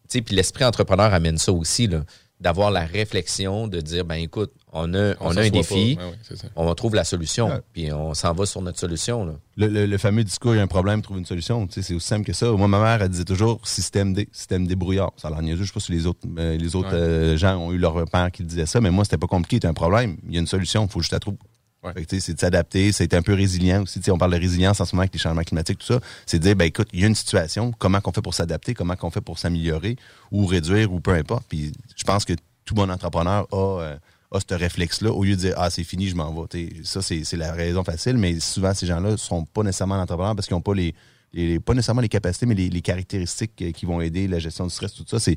sais, puis l'esprit entrepreneur amène ça aussi, là, d'avoir la réflexion, de dire, ben écoute, on a, on a un défi, c'est ça. on trouve la solution, Ouais. puis on s'en va sur notre solution. Là. Le, le- le fameux discours, il y a un problème, trouve une solution. Tu sais, c'est aussi simple que ça. Moi, ma mère, elle disait toujours système D, système débrouillard. Ça l'air niaiseux. Je sais pas si les autres, euh, les autres Ouais. euh, gens ont eu leur père qui disait ça, mais moi, c'était pas compliqué. Il y a un problème. Il y a une solution. Il faut juste la trouver. Ouais. C'est de s'adapter, c'est d'être un peu résilient aussi. Tu sais, on parle de résilience en ce moment avec les changements climatiques, tout ça. C'est de dire, ben écoute, il y a une situation, comment qu'on fait pour s'adapter, comment qu'on fait pour s'améliorer ou réduire ou peu importe. Puis je pense que tout bon entrepreneur a, euh, a ce réflexe-là au lieu de dire, ah, c'est fini, je m'en vais. Ça, c'est c'est la raison facile, mais souvent, ces gens-là sont pas nécessairement entrepreneurs parce qu'ils n'ont pas les, les- pas nécessairement les capacités, mais les, les caractéristiques euh, qui vont aider la gestion du stress, tout ça. C'est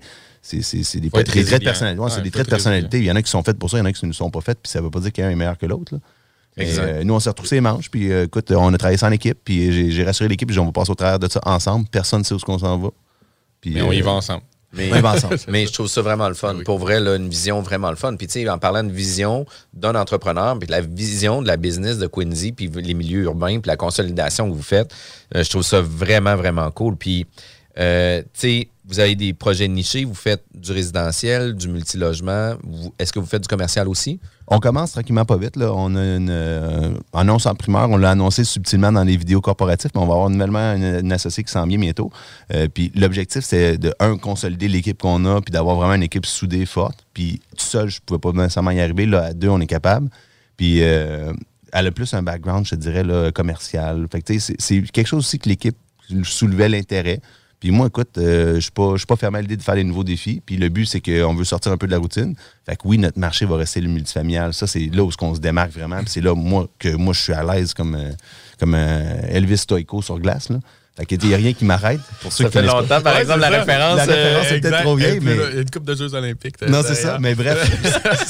des, des traits de personnalité. Ouais, des traits de personnalité. Il y en a qui sont faits pour ça, il y en a qui ne sont pas faits, puis ça veut pas dire qu'un est meilleur que l'autre. Exact. euh, nous, on s'est retroussé les manches, puis euh, écoute, on a travaillé ça en équipe, puis j'ai j'ai rassuré l'équipe, puis on va passer au travers de ça ensemble. Personne ne sait où est-ce qu'on s'en va. Puis, Mais on y euh, va ensemble. Mais, On y va ensemble. [laughs] mais je trouve ça vraiment le fun. Oui. Pour vrai, là, une vision vraiment le fun. Puis, tu sais, en parlant de vision d'un entrepreneur, puis de la vision de la business de Quincy, puis les milieux urbains, puis la consolidation que vous faites, euh, je trouve ça vraiment, vraiment cool. Puis, euh, tu sais, vous avez des projets nichés, vous faites du résidentiel, du multilogement. Est-ce que vous faites du commercial aussi? On commence tranquillement pas vite. Là. On a une euh, annonce en primeur. On l'a annoncé subtilement dans les vidéos corporatives, mais on va avoir nouvellement une, associée qui s'en vient bientôt. Euh, puis l'objectif, c'est de, un, consolider l'équipe qu'on a, puis d'avoir vraiment une équipe soudée, forte. Puis tout seul, je pouvais pas nécessairement y arriver. Là, à deux, on est capable. Puis euh, elle a plus un background, je te dirais, commercial. Fait que, c'est c'est quelque chose aussi que l'équipe soulevait l'intérêt. Puis moi, écoute, euh, je ne suis pas, je suis pas fermé à l'idée de faire des nouveaux défis. Puis le but, c'est qu'on veut sortir un peu de la routine. Fait que oui, notre marché va rester le multifamilial. Ça, c'est là où on se démarque vraiment. Puis c'est là moi, que moi, je suis à l'aise comme, euh, comme euh, Elvis Stoico sur glace. Là. Fait qu'il n'y a rien qui m'arrête. Pour ceux Ça qui fait pas. longtemps, par Ouais, exemple, la ça. référence. La euh, référence, c'est peut-être Exact. trop vieille, mais- Il y a une coupe de Jeux olympiques. Non, c'est ça. Mais bref,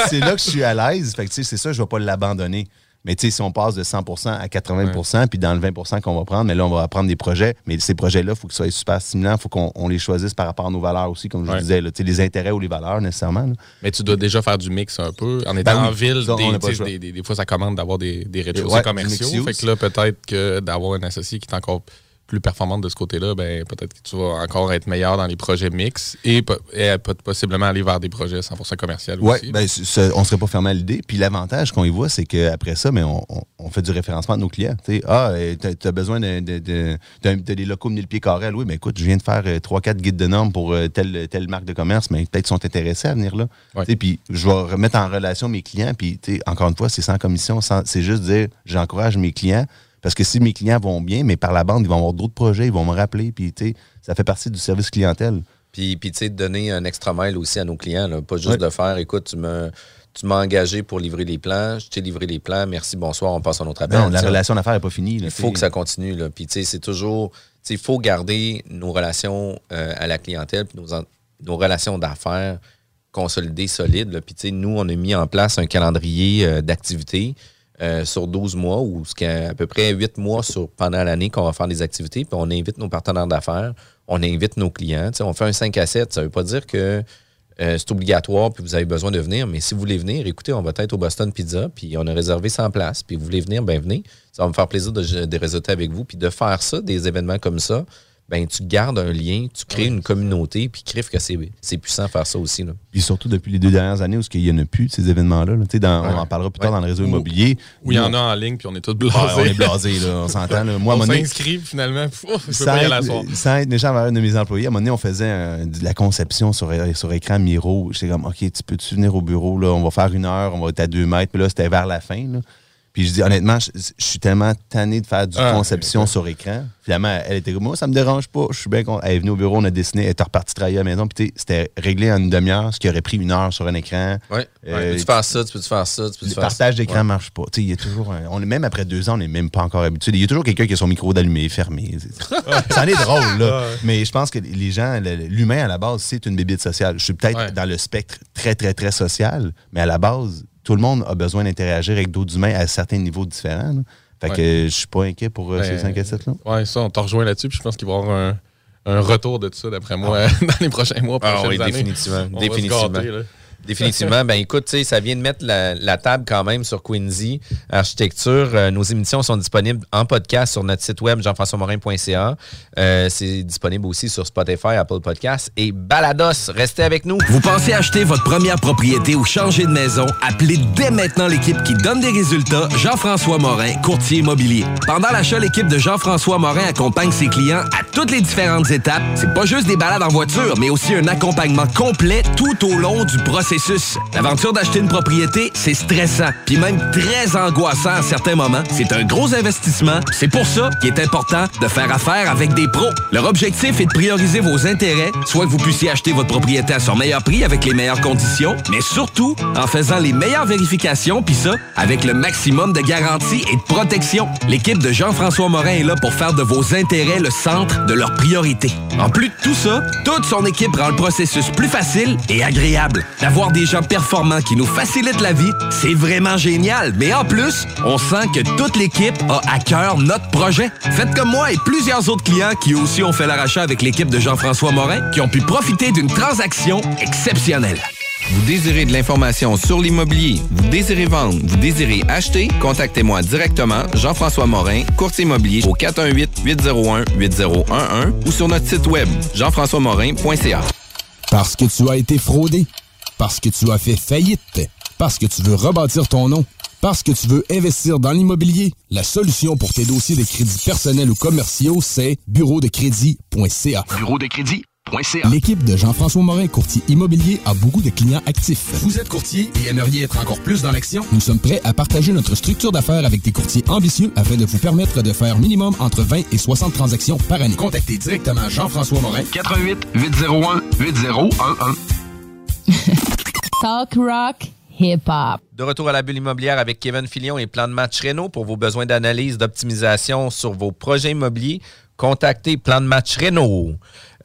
[laughs] c'est là que je suis à l'aise. Fait que, tu sais, c'est ça, je ne vais pas l'abandonner. Mais tu sais, si on passe de 100 à 80 puis dans le 20 qu'on va prendre, mais là, on va prendre des projets. Mais ces projets-là, il faut qu'ils soient super stimulants. Il faut qu'on on les choisisse par rapport à nos valeurs aussi, comme je Ouais. disais. Là, Tu sais, les intérêts ou les valeurs, nécessairement. là. Mais tu dois déjà faire du mix un peu. En étant Ben oui, en ville, ça, des, des, des- fois, ça commande d'avoir des, des rez-de-chaussée Ouais, commerciaux. Fait que là, peut-être que d'avoir un associé qui est encore plus performante de ce côté-là, ben, peut-être que tu vas encore être meilleur dans les projets mix et, et peut- possiblement aller vers des projets 100% commerciaux aussi. ben, on ne serait pas fermé à l'idée. Puis l'avantage qu'on y voit, c'est qu'après ça, mais on, on- on fait du référencement de nos clients. Ah, tu as besoin de, de, de- de des locaux de 1000 pieds carrés. Oui, mais écoute, je viens de faire 3-4 guides de normes pour euh, telle, telle marque de commerce, mais peut-être qu'ils sont intéressés à venir là. Ouais. Puis je vais remettre en relation mes clients. Puis encore une fois, c'est sans commission. c'est juste dire, j'encourage mes clients. Parce que si mes clients vont bien, mais par la bande, ils vont avoir d'autres projets, ils vont me rappeler. Puis tu sais, ça fait partie du service clientèle. Puis, puis tu sais, de donner un extra mile aussi à nos clients. là. Pas juste Ouais. de faire, écoute, tu m'as, tu m'as engagé pour livrer les plans, je t'ai livré les plans, merci, bonsoir, on passe à un autre appel. Non, la relation d'affaires n'est pas finie. là, Il faut que ça continue. Là. Puis, tu sais, c'est toujours. Tu sais, il faut garder nos relations euh, à la clientèle, puis nos, en- nos relations d'affaires consolidées, solides. là. Puis, tu sais, nous, on a mis en place un calendrier euh, d'activités euh, sur 12 mois, ou à peu près 8 mois sur, pendant l'année qu'on va faire des activités. Puis, on invite nos partenaires d'affaires, on invite nos clients. On fait un 5 à 7. Ça ne veut pas dire que. euh, c'est obligatoire, puis vous avez besoin de venir. Mais si vous voulez venir, écoutez, on va être au Boston Pizza, puis on a réservé 100 places. Puis vous voulez venir, ben venez. Ça va me faire plaisir de, de réseauter avec vous, puis de faire ça, des événements comme ça. Ben tu gardes un lien, tu crées une communauté, puis crève que c'est c'est puissant faire ça aussi. Là. Puis surtout depuis les deux dernières années où il n'y en a plus de ces événements-là. là? Tu sais, dans- On en parlera plus tard dans le réseau immobilier. Où il y en a en ligne, puis on est tous Ouais, blasés. on est blasés, là, on s'entend. Moi, on s'inscrit, finalement. Ouf, je peux sans pas y aller à être, soir. sans être méchant envers un de mes employés, à un moment donné, on faisait un- de la conception sur, sur écran Miro. J'étais comme, OK, tu peux-tu venir au bureau? Là? On va faire une heure, on va être à deux mètres. Puis là, c'était vers la fin. là. Puis je dis, honnêtement, je, je suis tellement tanné de faire du Ah, conception sur écran. Finalement, elle était comme, moi, ça me dérange pas. Je suis bien content. Elle est venue au bureau, on a dessiné, elle était repartie travailler à la maison. Puis tu sais, c'était réglé en une demi-heure, ce qui aurait pris une heure sur un écran. Euh, tu peux faire ça, tu peux faire ça, tu peux Le faire partage d'écran Ouais. marche pas. Tu sais, il y a toujours un- on est même après deux ans, on n'est même pas encore habitué. Il y a toujours quelqu'un qui a son micro d'allumé, fermé. [laughs] ça en est drôle, là. Mais je pense que les gens, l'humain à la base, c'est une bébite sociale. Je suis peut-être dans le spectre très, très, très social, mais à la base, tout le monde a besoin d'interagir avec d'autres humains à certains niveaux différents. là. Fait que je suis pas inquiet pour euh, ces 5 à 7 là. Ouais, ça, on t'a rejoint là-dessus, puis je pense qu'il va y avoir un, un retour de ça, d'après moi, [laughs] dans les prochains mois, Ah prochaines oui, années. définitivement. On va se définitivement. gâter, là. Définitivement. ben écoute, ça vient de mettre la, la table quand même sur Quincy Architecture. Euh, nos émissions sont disponibles en podcast sur notre site web jean-françois-morin.ca. Euh, c'est disponible aussi sur Spotify, Apple Podcasts et Balados. Restez avec nous. Vous pensez acheter votre première propriété ou changer de maison? Appelez dès maintenant l'équipe qui donne des résultats, Jean-François Morin, courtier immobilier. Pendant l'achat, l'équipe de Jean-François Morin accompagne ses clients à toutes les différentes étapes. C'est pas juste des balades en voiture, mais aussi un accompagnement complet tout au long du processus. L'aventure d'acheter une propriété, c'est stressant, puis même très angoissant à certains moments. C'est un gros investissement. C'est pour ça qu'il est important de faire affaire avec des pros. Leur objectif est de prioriser vos intérêts, soit que vous puissiez acheter votre propriété à son meilleur prix avec les meilleures conditions, mais surtout en faisant les meilleures vérifications, puis ça, avec le maximum de garantie et de protection. L'équipe de Jean-François Morin est là pour faire de vos intérêts le centre de leurs priorités. En plus de tout ça, toute son équipe rend le processus plus facile et agréable. D'avoir des gens performants qui nous facilitent la vie, c'est vraiment génial. Mais en plus, on sent que toute l'équipe a à cœur notre projet. Faites comme moi et plusieurs autres clients qui aussi ont fait l'arrachat avec l'équipe de Jean-François Morin, qui ont pu profiter d'une transaction exceptionnelle. Vous désirez de l'information sur l'immobilier, vous désirez vendre, vous désirez acheter, contactez-moi directement, Jean-François Morin, courtier immobilier au 418-801-8011 ou sur notre site web, jean-françois-morin.ca. Parce que tu as été fraudé. Parce que tu as fait faillite. Parce que tu veux rebâtir ton nom. Parce que tu veux investir dans l'immobilier. La solution pour tes dossiers de crédits personnels ou commerciaux, c'est bureau de crédit.ca. Bureau de crédit.ca. L'équipe de Jean-François Morin, courtier immobilier, a beaucoup de clients actifs. Vous êtes courtier et aimeriez être encore plus dans l'action? Nous sommes prêts à partager notre structure d'affaires avec des courtiers ambitieux afin de vous permettre de faire minimum entre 20 et 60 transactions par année. Contactez directement Jean-François Morin 88 801 8011. [laughs] Talk rock, hip hop. De retour à la bulle immobilière avec Kevin Filion et Plan de match Renault pour vos besoins d'analyse, d'optimisation sur vos projets immobiliers. Contactez Plan de match Renault.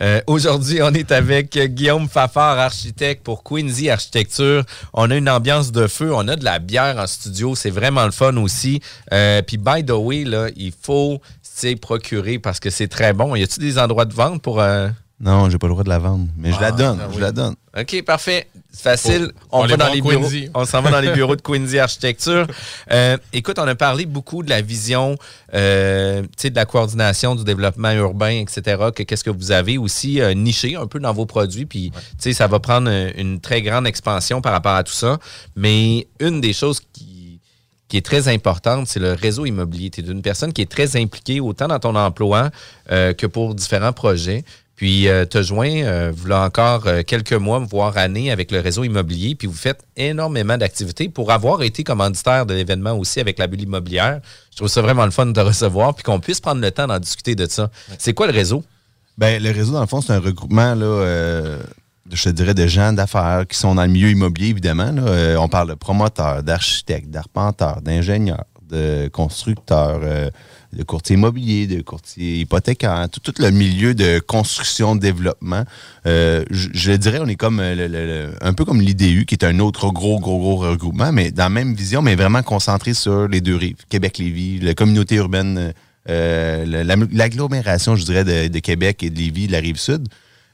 Euh, Aujourd'hui, on est avec Guillaume Fafard, architecte pour Quincy Architecture. On a une ambiance de feu, on a de la bière en studio, c'est vraiment le fun aussi. Euh, Puis, by the way, là, il faut s'y procurer parce que c'est très bon. Y a-t-il des endroits de vente pour... euh, Non, j'ai pas le droit de la vendre, mais je la donne, ah je la donne. OK, parfait. C'est facile. On va dans les bureaux. On s'en va dans les bureaux de Quincy Architecture. [laughs] Euh, écoute, on a parlé beaucoup de la vision, euh, de la coordination du développement urbain, etc. Que qu'est-ce que vous avez aussi euh, niché un peu dans vos produits, puis ça va prendre une très grande expansion par rapport à tout ça. Mais une des choses qui qui est très importante, c'est le réseau immobilier. Tu es une personne qui est très impliquée autant dans ton emploi que pour différents projets. Puis, euh, te joint, euh, voilà encore euh, quelques mois, voire années avec le réseau immobilier. Puis, vous faites énormément d'activités pour avoir été commanditaire de l'événement aussi avec la bulle immobilière. Je trouve ça vraiment le fun de te recevoir puis qu'on puisse prendre le temps d'en discuter de ça. C'est quoi le réseau? Ben, le réseau, dans le fond, c'est un regroupement, là, euh, de- je te dirais, de gens d'affaires qui sont dans le milieu immobilier, évidemment. là. On parle de promoteurs, d'architectes, d'arpenteurs, d'ingénieurs, de constructeurs, de courtiers immobiliers, de courtiers hypothécaires, tout, le milieu de construction, développement. Euh, je, dirais, on est comme euh, un peu comme l'IDU, qui est un autre gros, gros, gros regroupement, mais dans la même vision, mais vraiment concentré sur les deux rives, Québec-Lévis, la communauté urbaine, euh, la- la- l'agglomération, je dirais, de, Québec et de Lévis, de la rive sud.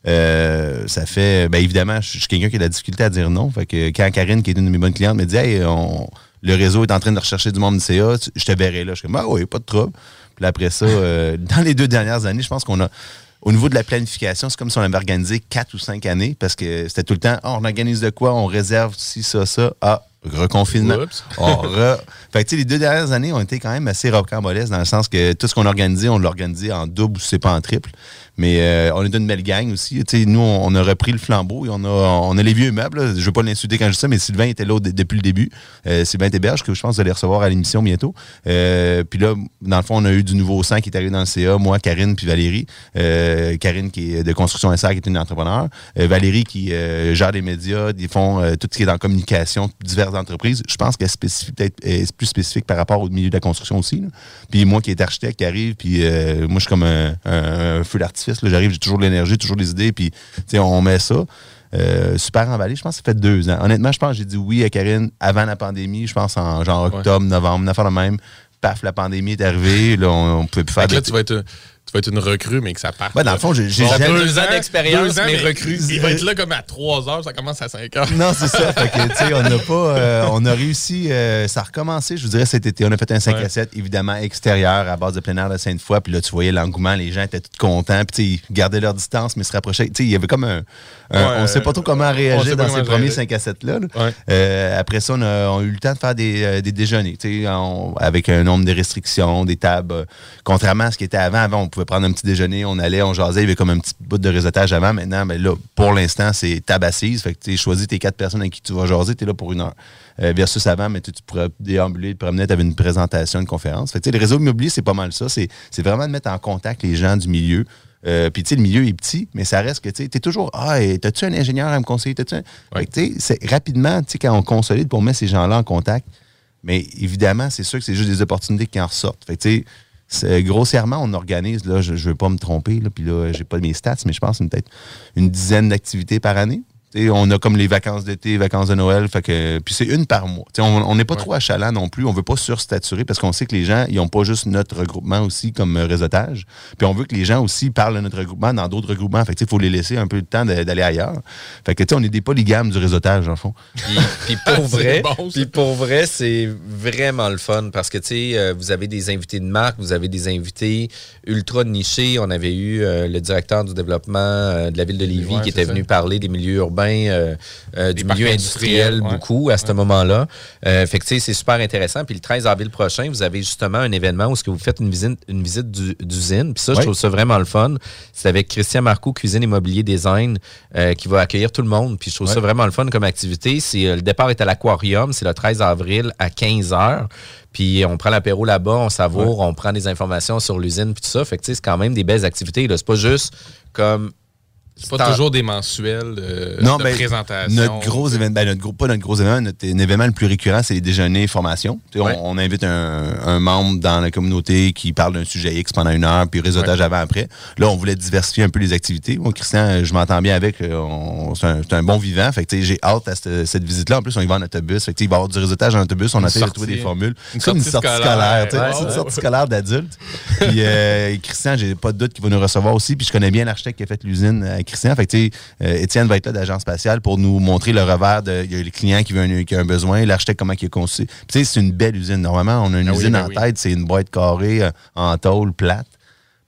Euh, ça fait, ben évidemment, je je suis quelqu'un qui a de la difficulté à dire non. Fait que quand Karine, qui est une de mes bonnes clientes, me dit Hey, on- le réseau est en train de rechercher du monde du CA, je te verrai là. Je suis comme Ah oui, pas de trouble. Puis après ça, euh, [laughs] dans les deux dernières années, je pense qu'on a. au niveau de la planification, c'est comme si on avait organisé quatre ou cinq années parce que c'était tout le temps, on organise de quoi, on réserve ci, ça, ça. Ah, reconfinement. [laughs] On re- Fait que, tu sais, les deux dernières années ont été quand même assez rocambolesques dans le sens que tout ce qu'on a organisé, on l'a organisé en double ou c'est pas en triple. Mais euh, on est d'une belle gang aussi. Tu sais, nous, on, a repris le flambeau et on a, on a les vieux meubles. là. Je veux pas l'insulter quand je dis ça, mais Sylvain était là depuis le début. Euh, Sylvain Théberge, que je pense que vous allez recevoir à l'émission bientôt. Euh, puis là, dans le fond, on a eu du nouveau sang qui est arrivé dans le CA. Moi, Karine, puis Valérie. Euh, Karine, qui est de Construction SR, qui est une entrepreneur. Euh, Valérie, qui euh, gère les médias, ils font tout ce qui est en communication, diverses entreprises. Je pense qu'elle est plus spécifique par rapport au milieu de la construction aussi. là. Puis moi, qui est architecte, qui arrive, puis moi, je suis comme un, un- un feu d'artifice. J'arrive, j'ai toujours de l'énergie, toujours des idées, puis on met ça. Euh, super emballé, je pense que ça fait deux ans. Honnêtement, je pense que j'ai dit oui à Karine avant la pandémie, je pense en genre octobre, novembre, une affaire de même. Paf, la pandémie est arrivée, là, on, on pouvait plus faire là, tu vas être, tu vas être une recrue, mais que ça part. Ouais, dans le fond, j'ai jamais- deux ans d'expérience, ans, mais recrue. Il va être là comme à 3 heures, ça commence à 5 heures. Non, c'est ça. Fait que, tu sais, on n'a pas. euh, on a réussi. euh, ça a recommencé, je vous dirais, cet été. On a fait un 5 Ouais. à 7, évidemment, extérieur, à base de plein air de Sainte-Foy. Puis là, tu voyais l'engouement, les gens étaient tous contents. Puis, tu sais, ils gardaient leur distance, mais se rapprochaient. Tu sais, il y avait comme un. un- Ouais, on ne sait pas trop comment on sait réagir dans comment ces premiers gérer. 5 à 7-là. là. Ouais. Euh, après ça, on a, on a eu le temps de faire des, euh, des déjeuners, tu sais, avec un nombre de restrictions, des tables. euh, contrairement à ce qui était avant, avant, on pouvait prendre un petit déjeuner, on allait, on jasait, il y avait comme un petit bout de réseautage avant. Maintenant, ben là, pour l'instant, c'est table assise. Fait que tu choisis tes quatre personnes avec qui tu vas jaser, tu es là pour une heure. Euh, versus avant, mais tu, tu pourrais déambuler, te promener, tu avais une présentation, une conférence. Fait que, le réseau immobilier, c'est pas mal ça. C'est vraiment de mettre en contact les gens du milieu. Euh, Puis, tu sais, le milieu est petit, mais ça reste que, tu sais, t'es toujours, ah, t'as-tu un ingénieur à me conseiller? T'as-tu un... Que, tu sais, c'est- rapidement, tu sais, quand on consolide pour mettre ces gens-là en contact, mais évidemment, c'est sûr que c'est juste des opportunités qui en ressortent. Fait que, tu sais, grossièrement, on organise, là, je ne veux pas me tromper, là, puis là, j'ai pas mes stats, mais je pense peut-être une dizaine d'activités par année. On a comme les vacances d'été, vacances de Noël, fait que, puis c'est une par mois. On n'est pas trop achalant non plus, on veut pas surstaturer parce qu'on sait que les gens, ils n'ont pas juste notre regroupement aussi comme euh, réseautage, puis on veut que les gens aussi parlent de notre regroupement dans d'autres regroupements. Fait que, tu sais, il faut les laisser un peu de temps d'aller ailleurs. Fait que, on est des polygames du réseautage, en fond. Puis, puis pour [laughs] vrai, bon, puis pour vrai, c'est vraiment le fun parce que tu euh, vous avez des invités de marque, vous avez des invités ultra nichés. On avait eu euh, le directeur du développement euh, de la ville de Lévis Ouais, qui était ça. venu parler des milieux urbains, euh, euh, du milieu industriel ouais. beaucoup à ce moment-là. Euh, fait que c'est super intéressant. Puis le 13 avril prochain, vous avez justement un événement où est-ce que vous faites une visite, une visite du- d'usine. Puis ça, je trouve ça vraiment le fun. C'est avec Christian Marcoux, Cuisine Immobilier Design, qui va accueillir tout le monde. Puis je trouve ça vraiment le fun comme activité. Le départ est à l'Aquarium, c'est le 13 avril à 15h. Puis on prend l'apéro là-bas, on savoure, on prend des informations sur l'usine, puis tout ça. Fait que c'est quand même des belles activités. C'est pas juste comme... C'est pas toujours des mensuels de, Non, de ben, présentation. Notre gros événement, ben, notre gros, pas notre gros événement, notre événement le plus récurrent, c'est les déjeuners Ouais. on, on invite un, un membre dans la communauté qui parle d'un sujet X pendant une heure, puis réseautage avant après. Là, on voulait diversifier un peu les activités. Moi, Christian, je m'entends bien avec. euh, C'est un, c'est un bon vivant. Fait que j'ai hâte à cette, cette visite-là. En plus, on y va en autobus. Fait que, il va y avoir du réseautage en autobus. On a essayé de trouver des formules. Une Comme une sortie scolaire. Ouais, c'est une sortie scolaire d'adulte. Puis euh, Christian, j'ai pas de doute qu'il va nous recevoir aussi. Puis je connais bien l'architecte qui a fait l'usine Christian. Fait que tu sais, euh, Étienne va être là d'agence spatiale pour nous montrer le revers de il y a le client qui veut un, qui a un besoin, l'architecte comment il est conçu. Puis tu sais, c'est une belle usine. Normalement, on a une Ah usine ben en oui. tête, c'est une boîte carrée euh, en tôle plate.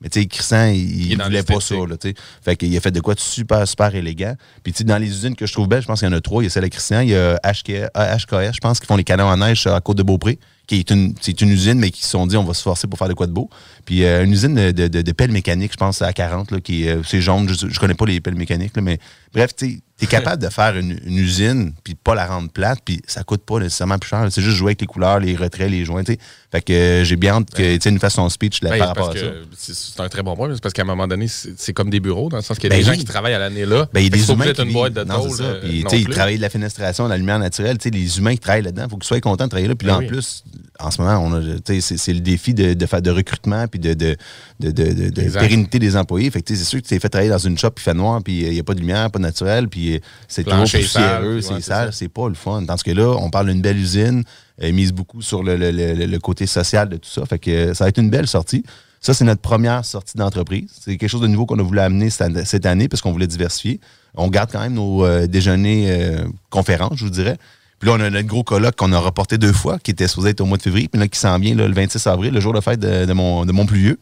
Mais tu sais, Christian, il, Il voulait pas ça. Là, fait qu'il a fait de quoi de super, super élégant. Puis tu sais, dans les usines que je trouve belles, je pense qu'il y en a trois. Il y a celle de Christian, il y a HK, euh, HKS, je pense, qui font les canons en neige à Côte de Beaupré, qui est une, c'est une usine, mais qui se sont dit, on va se forcer pour faire de quoi de beau. Puis euh, une usine de, de, de- pelles mécaniques, je pense, à 40, là, qui euh, c'est jaune. Je, je connais pas les pelles mécaniques, mais bref, tu t'es capable de faire une, une usine, puis pas la rendre plate, puis ça coûte pas nécessairement plus cher. C'est juste jouer avec les couleurs, les retraits, les joints, tu sais. Fait que euh, j'ai bien hâte que, tu sais, nous fasse son speech là, Ben, par parce rapport à ça. que c'est un très bon point, parce qu'à un moment donné, c'est comme des bureaux, dans le sens qu'il y a Ben des gens qui travaillent à l'année là. Ben, il y a des humains qui une boîte de non, tôle. euh, Puis, non tu ils travaillent de la fenestration, de la lumière naturelle. Tu les humains qui travaillent là-dedans, il faut qu'ils soient contents de travailler là. Puis là, en oui. plus, en ce moment, on a, tu sais, c'est, le défi de, de faire de recrutement puis de, de, de, de, pérennité des employés. Fait que, tu sais, c'est sûr que tu t'es fait travailler dans une shop, puis fait noir, puis il n'y a pas de lumière, pas de naturel, puis c'est toujours poussiéreux, c'est sale, c'est pas le fun. Tandis que là, on parle d'une belle usine, euh, mise beaucoup sur le, le- le- le côté social de tout ça. Fait que ça va être une belle sortie. Ça, c'est notre première sortie d'entreprise. C'est quelque chose de nouveau qu'on a voulu amener cette année- cette année parce qu'on voulait diversifier. On garde quand même nos euh, déjeuners euh, conférences, je vous dirais. Puis là, on a notre gros colloque qu'on a reporté deux fois, qui était supposé être au mois de février, puis là, qui s'en vient là, le 26 avril, le jour de fête de, de mon, de mon plus vieux.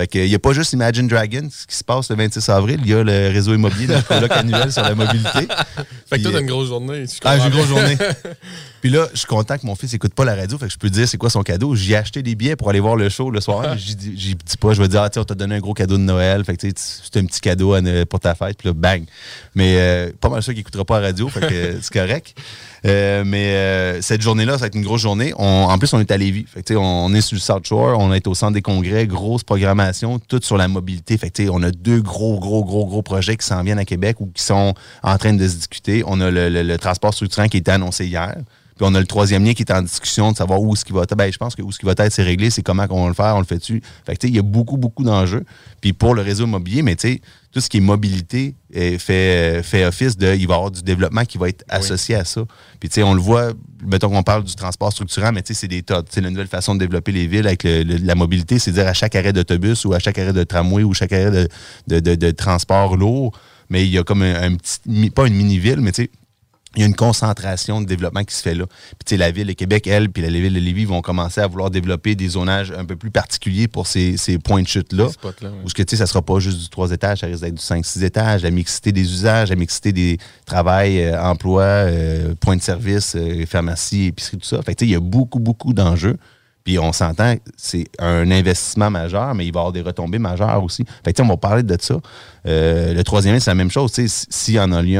Fait que, il n'y a pas juste Imagine Dragons qui se passe le 26 avril, il y a le réseau immobilier, le colloque annuel sur la mobilité. [laughs] Fait que toi, t'as une grosse journée. ah, j'ai une grosse journée. [laughs] Puis là, je suis content que mon fils écoute pas la radio, fait que je peux dire c'est quoi son cadeau. J'ai acheté des billets pour aller voir le show le soir. mais J'y dis pas, je vais dire, ah, tiens, on t'a donné un gros cadeau de Noël. Fait que c'est un petit cadeau pour ta fête. Puis là, bang. Mais euh, pas mal sûr qu'il écoutera pas la radio, fait que [laughs] c'est correct. Euh, mais euh, cette journée-là, ça va être une grosse journée. On- en plus, on est à Lévis. Fait que, on est sur le South Shore, on est au centre des congrès, grosse programmation, tout sur la mobilité. Fait que, on a deux gros, gros, gros, gros projets qui s'en viennent à Québec ou qui sont en train de se discuter. On a le, le- le transport structurant qui a été annoncé hier. Puis on a le troisième lien qui est en discussion de savoir où ce qui va être. Ben, je pense que où ce qui va être, c'est réglé, c'est comment on va le faire, on le fait dessus. Fait que, tu sais, il y a beaucoup, beaucoup d'enjeux. Puis pour le réseau immobilier, mais tu sais, tout ce qui est mobilité euh, fait, euh, fait office de. Il va y avoir du développement qui va être associé à ça. Puis, tu sais, on le voit, mettons qu'on parle du transport structurant, mais tu sais, c'est des tas. C'est la nouvelle façon de développer les villes avec le- le- la mobilité, c'est dire à chaque arrêt d'autobus ou à chaque arrêt de tramway ou chaque arrêt de, de, de- de transport lourd, mais il y a comme un, un petit. Pas une mini-ville, mais tu sais, il y a une concentration de développement qui se fait là. Puis, tu sais, la ville de Québec, elle, puis la ville de Lévis vont commencer à vouloir développer des zonages un peu plus particuliers pour ces, ces points de chute-là. Ouais. Où ce que, tu sais, ça sera pas juste du 3 étages, ça risque d'être du 5-6 étages, la mixité des usages, la mixité des travails, euh, emplois, euh, points de service, euh, pharmacie, épicerie, tout ça. Fait que, tu sais, il y a beaucoup, beaucoup d'enjeux. Puis on s'entend, c'est un investissement majeur, mais il va y avoir des retombées majeures aussi. Fait que, on va parler de ça. Euh, le troisième, c'est la même chose. S'il y, en a y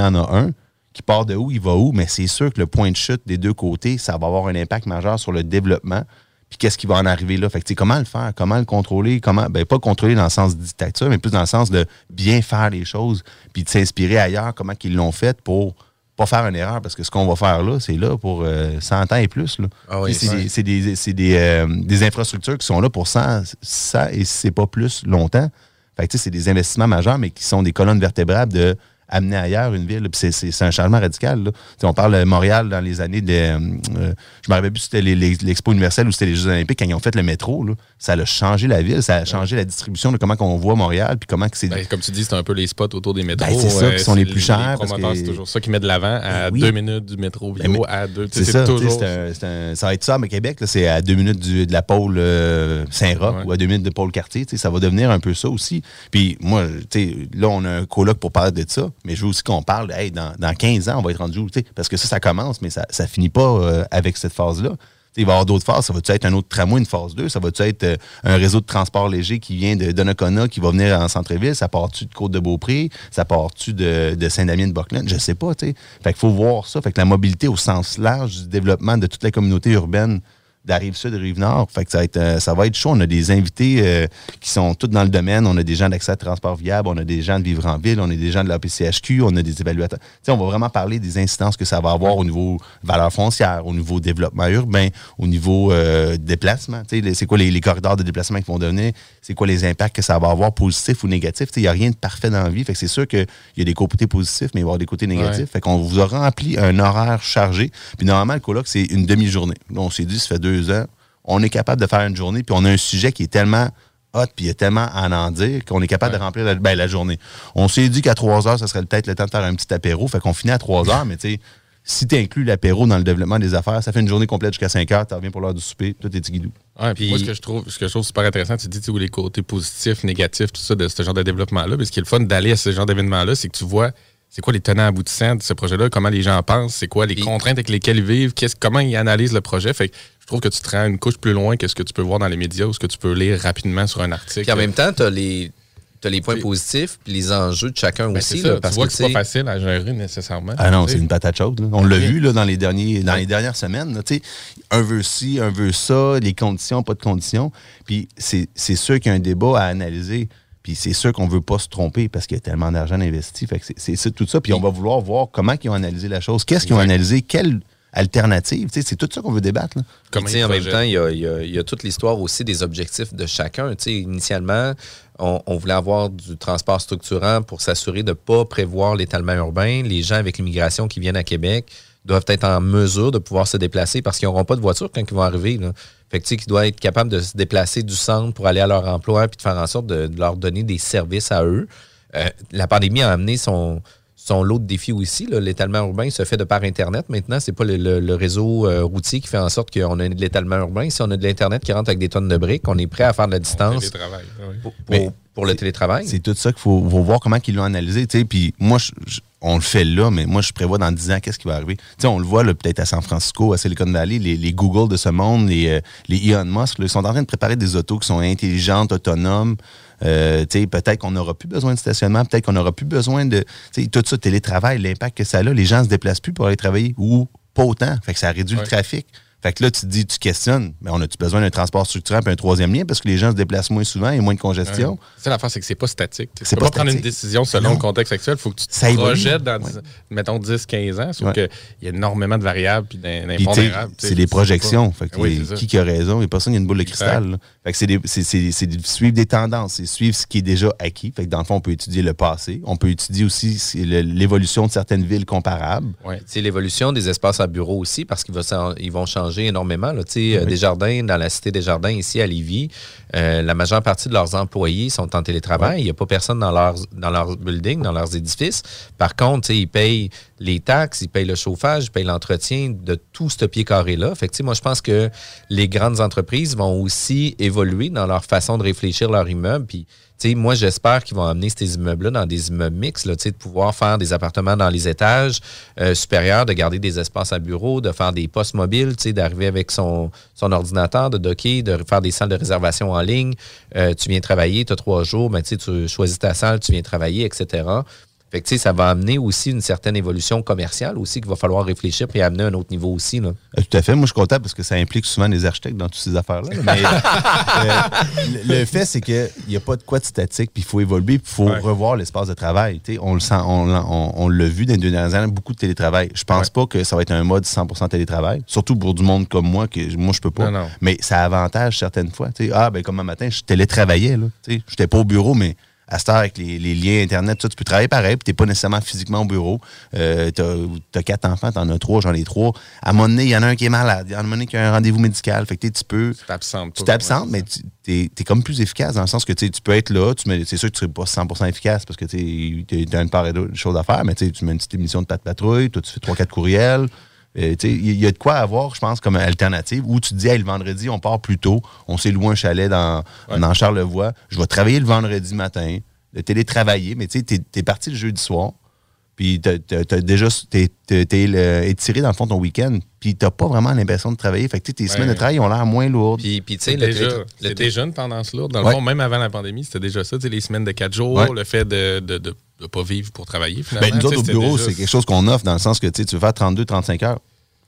en- a un qui part de où, il va où, mais c'est sûr que le point de chute des deux côtés, ça va avoir un impact majeur sur le développement. Puis qu'est-ce qui va en arriver là? Fait que, comment le faire? Comment le contrôler? Comment, ben, pas le contrôler dans le sens de dictature, mais plus dans le sens de bien faire les choses, puis de s'inspirer ailleurs, comment ils l'ont fait pour pas faire une erreur, parce que ce qu'on va faire là, c'est là pour euh, 100 ans et plus. Là. Ah oui, c'est des, des, euh, des infrastructures qui sont là pour 100, 100 et c'est pas plus longtemps. Fait que, tu sais, c'est des investissements majeurs, mais qui sont des colonnes vertébrales de amener ailleurs une ville. Puis c'est- c'est c'est un changement radical. Là. On parle de Montréal dans les années de. euh, euh, je me rappelle plus si c'était l'Expo universelle ou c'était les Jeux olympiques, quand ils ont fait le métro. Là, ça a changé la ville, ça a changé la distribution de comment on voit Montréal, puis comment que c'est. Ben, comme tu dis, c'est un peu les spots autour des métros. Ben, c'est ça, qui sont les plus chers, c'est toujours ça qui met de l'avant à Ben oui. deux minutes du métro bio, à deux. C'est ça, toujours. un- un- ça va être ça, mais Québec, là, c'est à deux minutes du- de la pôle euh, Saint-Roch Ouais. ou à deux minutes de pôle quartier. Ça va devenir un peu ça aussi. Puis moi, tu sais, là, on a un colloque pour parler de ça, mais je veux aussi qu'on parle, hey, dans, dans 15 ans, on va être rendu où? Parce que ça, ça commence, mais ça ne finit pas euh, avec cette phase-là. Il va y avoir d'autres phases. Ça va-tu être un autre tramway, une phase 2? Ça va-tu être euh, un réseau de transport léger qui vient de Donnacona, qui va venir en centre-ville? Ça part-tu de Côte-de-Beaupré? Ça part-tu de, de Saint-Damien-de-Buckland? Je sais pas, tu sais. Fait qu'il faut voir ça. Fait que la mobilité au sens large du développement de toute la communauté urbaine de la rive sud rive nord. Fait que ça va être, euh, ça va être chaud. On a des invités euh, qui sont tous dans le domaine. On a des gens d'accès à transport viable, on a des gens de vivre en ville, on a des gens de la PCHQ, on a des évaluateurs. On va vraiment parler des incidences que ça va avoir au niveau valeur foncière, au niveau développement urbain, au niveau euh, déplacement. C'est quoi les, les corridors de déplacement qui vont donner? C'est quoi les impacts que ça va avoir, positifs ou négatifs? Il n'y a rien de parfait dans la vie. Fait que c'est sûr qu'il y a des côtés positifs, mais il va y avoir des côtés négatifs. Ouais. Fait qu'on vous a rempli un horaire chargé. Puis normalement, le colloque, c'est une demi-journée. On s'est dit, ça fait deux ans, on est capable de faire une journée, puis on a un sujet qui est tellement hot, puis il y a tellement à en dire qu'on est capable de remplir la, ben, la journée. On s'est dit qu'à trois heures, ça serait peut-être le temps de faire un petit apéro. Fait qu'on finit à trois heures, mais tu sais, si tu inclus l'apéro dans le développement des affaires, ça fait une journée complète jusqu'à 5 heures, tu reviens pour l'heure du souper, tout est guidou. Ouais, puis moi, ce que, je trouve, ce que je trouve super intéressant, tu dis, tu les côtés positifs, négatifs, tout ça, de ce genre de développement-là. Mais ce qui est le fun d'aller à ce genre d'événement-là, c'est que tu vois c'est quoi les tenants aboutissants de ce projet-là, comment les gens pensent, c'est quoi les contraintes avec lesquelles ils vivent, qu'est-ce- comment ils analysent le projet? Fait que je trouve que tu te rends une couche plus loin que ce que tu peux voir dans les médias ou ce que tu peux lire rapidement sur un article. Puis en même temps, tu as les, t'as les points positifs puis les enjeux de chacun Ben, aussi. là, parce tu vois que, que c'est pas tu facile à gérer nécessairement. Ah non, Tu sais. c'est une patate chaude. là. On l'a Oui. vu là, dans, les, derniers, dans les dernières semaines. là, tu un veut ci, un veut ça, les conditions, pas de conditions. Puis c'est c'est sûr qu'il y a un débat à analyser. Puis c'est sûr qu'on veut pas se tromper parce qu'il y a tellement d'argent investi. Fait que c'est- tout ça. Puis on va vouloir voir comment ils ont analysé la chose. Qu'est-ce qu'ils ont analysé? Quelle alternative? Tu sais, C'est tout ça qu'on veut débattre. là. Comment Tu sais, ils en même temps, il y a, il y a- il y a toute l'histoire aussi des objectifs de chacun. Tu sais, initialement, on, on voulait avoir du transport structurant pour s'assurer de ne pas prévoir l'étalement urbain. Les gens avec l'immigration qui viennent à Québec doivent être en mesure de pouvoir se déplacer parce qu'ils n'auront pas de voiture quand ils vont arriver. Là. Fait que, tu sais, qu'ils doivent être capables de se déplacer du centre pour aller à leur emploi puis de faire en sorte de, de leur donner des services à eux. Euh, la pandémie a amené son, son lot de défis aussi. L'étalement urbain se fait de par Internet maintenant. C'est pas le, le- le réseau euh, routier qui fait en sorte qu'on a de l'étalement urbain. Si on a de l'Internet qui rentre avec des tonnes de briques, on est prêt à faire de la distance oui. pour, pour- pour le télétravail. C'est tout ça qu'il faut, faut voir comment ils l'ont analysé. Puis moi, je- je- on le fait là, mais moi, je prévois dans 10 ans qu'est-ce qui va arriver? Tu sais, on le voit peut-être à San Francisco, à Silicon Valley, les, les Google de ce monde, les, euh, les Elon Musk, là, ils sont en train de préparer des autos qui sont intelligentes, autonomes. Euh, peut-être qu'on n'aura plus besoin de stationnement, peut-être qu'on n'aura plus besoin de. Tout ça, télétravail, l'impact que ça a, les gens se déplacent plus pour aller travailler ou pas autant. Fait que ça réduit Ouais. le trafic. Fait que là, tu te dis, tu questionnes, mais on a-tu besoin d'un transport structurant puis un troisième lien? Parce que les gens se déplacent moins souvent et moins de congestion? Ouais. C'est l'affaire, c'est que c'est pas statique. Tu peux pas pas prendre une décision selon Non. le contexte actuel. Il faut que tu te projettes dans, Ouais. 10 mettons, 10, 15 ans. Sauf Ouais. qu'il y a énormément de variables puis d'impondérables. c'est des projections. Fait que Oui, les- qui qui a raison? Il n'y a personne qui a une boule de cristal. Exact. là. Fait que c'est des- c'est- c'est- c'est de suivre des tendances, c'est suivre ce qui est déjà acquis. Fait que dans le fond, on peut étudier le passé. On peut étudier aussi l'évolution de certaines villes comparables. Ouais. C'est l'évolution des espaces à bureaux aussi, parce qu'ils vont, s'en- énormément. Là. Euh, Des jardins, dans la cité des jardins, ici à Lévis, euh, la majeure partie de leurs employés sont en télétravail. Il n'y a pas personne dans leurs, dans leurs buildings, dans leurs édifices. Par contre, ils payent les taxes, ils payent le chauffage, ils payent l'entretien de tout ce pied carré-là. Fait moi, je pense que les grandes entreprises vont aussi évoluer dans leur façon de réfléchir leur immeuble. Puis, moi, j'espère qu'ils vont amener ces immeubles-là dans des immeubles mixtes, de pouvoir faire des appartements dans les étages euh, supérieurs, de garder des espaces à bureau, de faire des postes mobiles, d'arriver avec son, ordinateur, de docker, de faire des salles de réservation en ligne. Euh, tu viens travailler, tu as trois jours, ben, tu choisis ta salle, tu viens travailler, etc. Fait que, ça va amener aussi une certaine évolution commerciale aussi qu'il va falloir réfléchir puis amener à un autre niveau aussi. Là. Euh, Tout à fait. Moi, je suis content parce que ça implique souvent des architectes dans toutes ces affaires-là. là. Mais [laughs] euh, le, fait, c'est qu'il n'y a pas de quoi de statique, puis il faut évoluer, puis il faut Ouais. revoir l'espace de travail. Tu sais, on le sent, on, l'a- on- on l'a vu dans les deux dernières années, beaucoup de télétravail. Je pense pas que ça va être un mode 100% télétravail, surtout pour du monde comme moi, que moi, je peux pas. Non, non. Mais ça avantage certaines fois. Tu sais, ah, ben comme un matin, je télétravaillais. là. Tu sais, Je n'étais pas au bureau, mais à cette heure, avec les, les liens Internet, ça, tu peux travailler pareil, puis tu n'es pas nécessairement physiquement au bureau. Euh, tu as, quatre enfants, tu en as trois, j'en ai trois. À un moment donné, il y en a un qui est malade. Il y en a un moment donné qui a un rendez-vous médical. Fait que tu peux. Tu t'absentes Tu t'absentes, mais tu es, comme plus efficace dans le sens que tu peux être là. C'est sûr que tu ne seras pas 100% efficace parce que tu as une part et d'autre de choses à faire, mais tu mets une petite émission de pas de patrouille, toi, tu fais 3-4 courriels. Euh, Il y a de quoi avoir, je pense, comme alternative où tu te dis, hey, le vendredi, on part plus tôt, on s'est loué un chalet dans, dans Charlevoix, je vais travailler le vendredi matin, de télétravailler, mais tu sais, t'es es parti le jeudi soir, puis t'as as déjà t'es étiré dans le fond de ton week-end, puis t'as pas vraiment l'impression de travailler. Fait que tes semaines de travail ont l'air moins lourdes. Puis, puis tu sais, le, déjà, le déjà une tendance lourde. Dans le fond, même avant la pandémie, c'était déjà ça. tu sais, Les semaines de quatre jours, Ouais. le fait de ne de, de, de pas vivre pour travailler. Finalement, Ben, nous autres, au bureau, déjà- c'est quelque chose qu'on offre dans le sens que tu sais, tu veux faire 32-35 heures.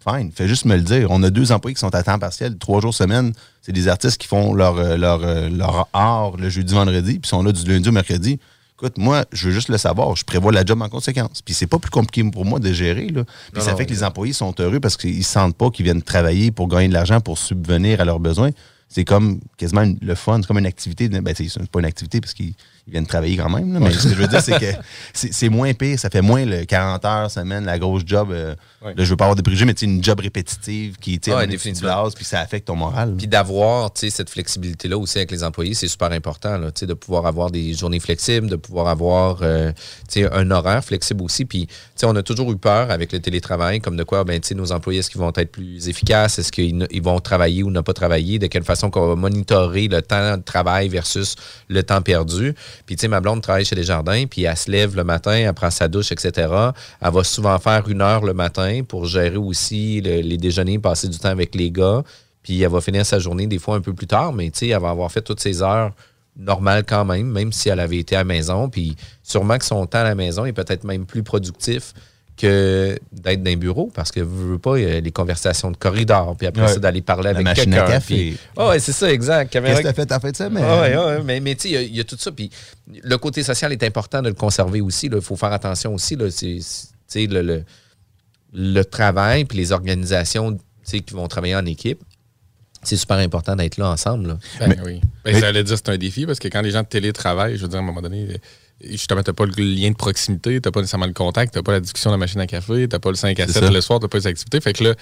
Fine, fais juste me le dire. On a deux employés qui sont à temps partiel, trois jours semaine. C'est des artistes qui font leur, euh, leur, euh, leur art le jeudi, vendredi, puis sont là du lundi au mercredi. Écoute, moi, je veux juste le savoir. Je prévois la job en conséquence. Puis c'est pas plus compliqué pour moi de gérer. Là. Puis Non, ça non, fait que les employés sont heureux parce qu'ils sentent pas qu'ils viennent travailler pour gagner de l'argent, pour subvenir à leurs besoins. C'est comme quasiment le fun, c'est comme une activité. Ben, c'est pas une activité parce qu'ils ils viennent travailler quand même. là. mais ce que je veux dire, c'est que [laughs] c'est moins pire. Ça fait moins le 40 heures semaine, la grosse job. euh, Ouais. Là, je veux pas avoir de préjugés, mais tu une job répétitive qui, sais, Ouais, à un moment donné, tu définitivement. te lasses, puis ça affecte ton moral. Puis d'avoir tu sais, cette flexibilité-là aussi avec les employés, c'est super important. Là, tu sais, de pouvoir avoir des journées flexibles, de pouvoir avoir euh, tu sais, un horaire flexible aussi. Puis tu sais, on a toujours eu peur avec le télétravail, comme de quoi ben, tu sais, nos employés, est-ce qu'ils vont être plus efficaces? Est-ce qu'ils vont travailler ou ne pas travailler? De quelle façon qu'on va monitorer le temps de travail versus le temps perdu? Puis tu sais, ma blonde travaille chez Desjardins, puis elle se lève le matin, elle prend sa douche, etc. Elle va souvent faire une heure le matin pour gérer aussi le- les déjeuners, passer du temps avec les gars. Puis elle va finir sa journée des fois un peu plus tard, mais tu sais, elle va avoir fait toutes ses heures normales quand même, même si elle avait été à la maison. Puis sûrement que son temps à la maison est peut-être même plus productif que d'être dans un bureau parce que vous veux pas il y a les conversations de corridor puis après Ouais. ça d'aller parler La avec machine à quelqu'un café. puis- Ah ouais c'est ça exact Caméra- Qu'est-ce que tu as fait de semaine? ah ouais, ouais, mais, mais tu sais, il y a- il y, a tout ça. Puis le côté social est important de le conserver aussi. Il faut faire attention aussi. là. C'est- c'est- tu sais, le, le, le travail puis les organisations tu sais, qui vont travailler en équipe, c'est super important d'être là ensemble. là. Ben Mais- oui. Ben, mais- ça allait dire que c'est un défi parce que quand les gens télétravaillent, je veux dire, à un moment donné, justement, t'as pas le lien de proximité, t'as pas nécessairement le contact, t'as pas la discussion de la machine à café, t'as pas le 5 à C'est 7 ça. le soir, t'as pas les activités. Fait que là,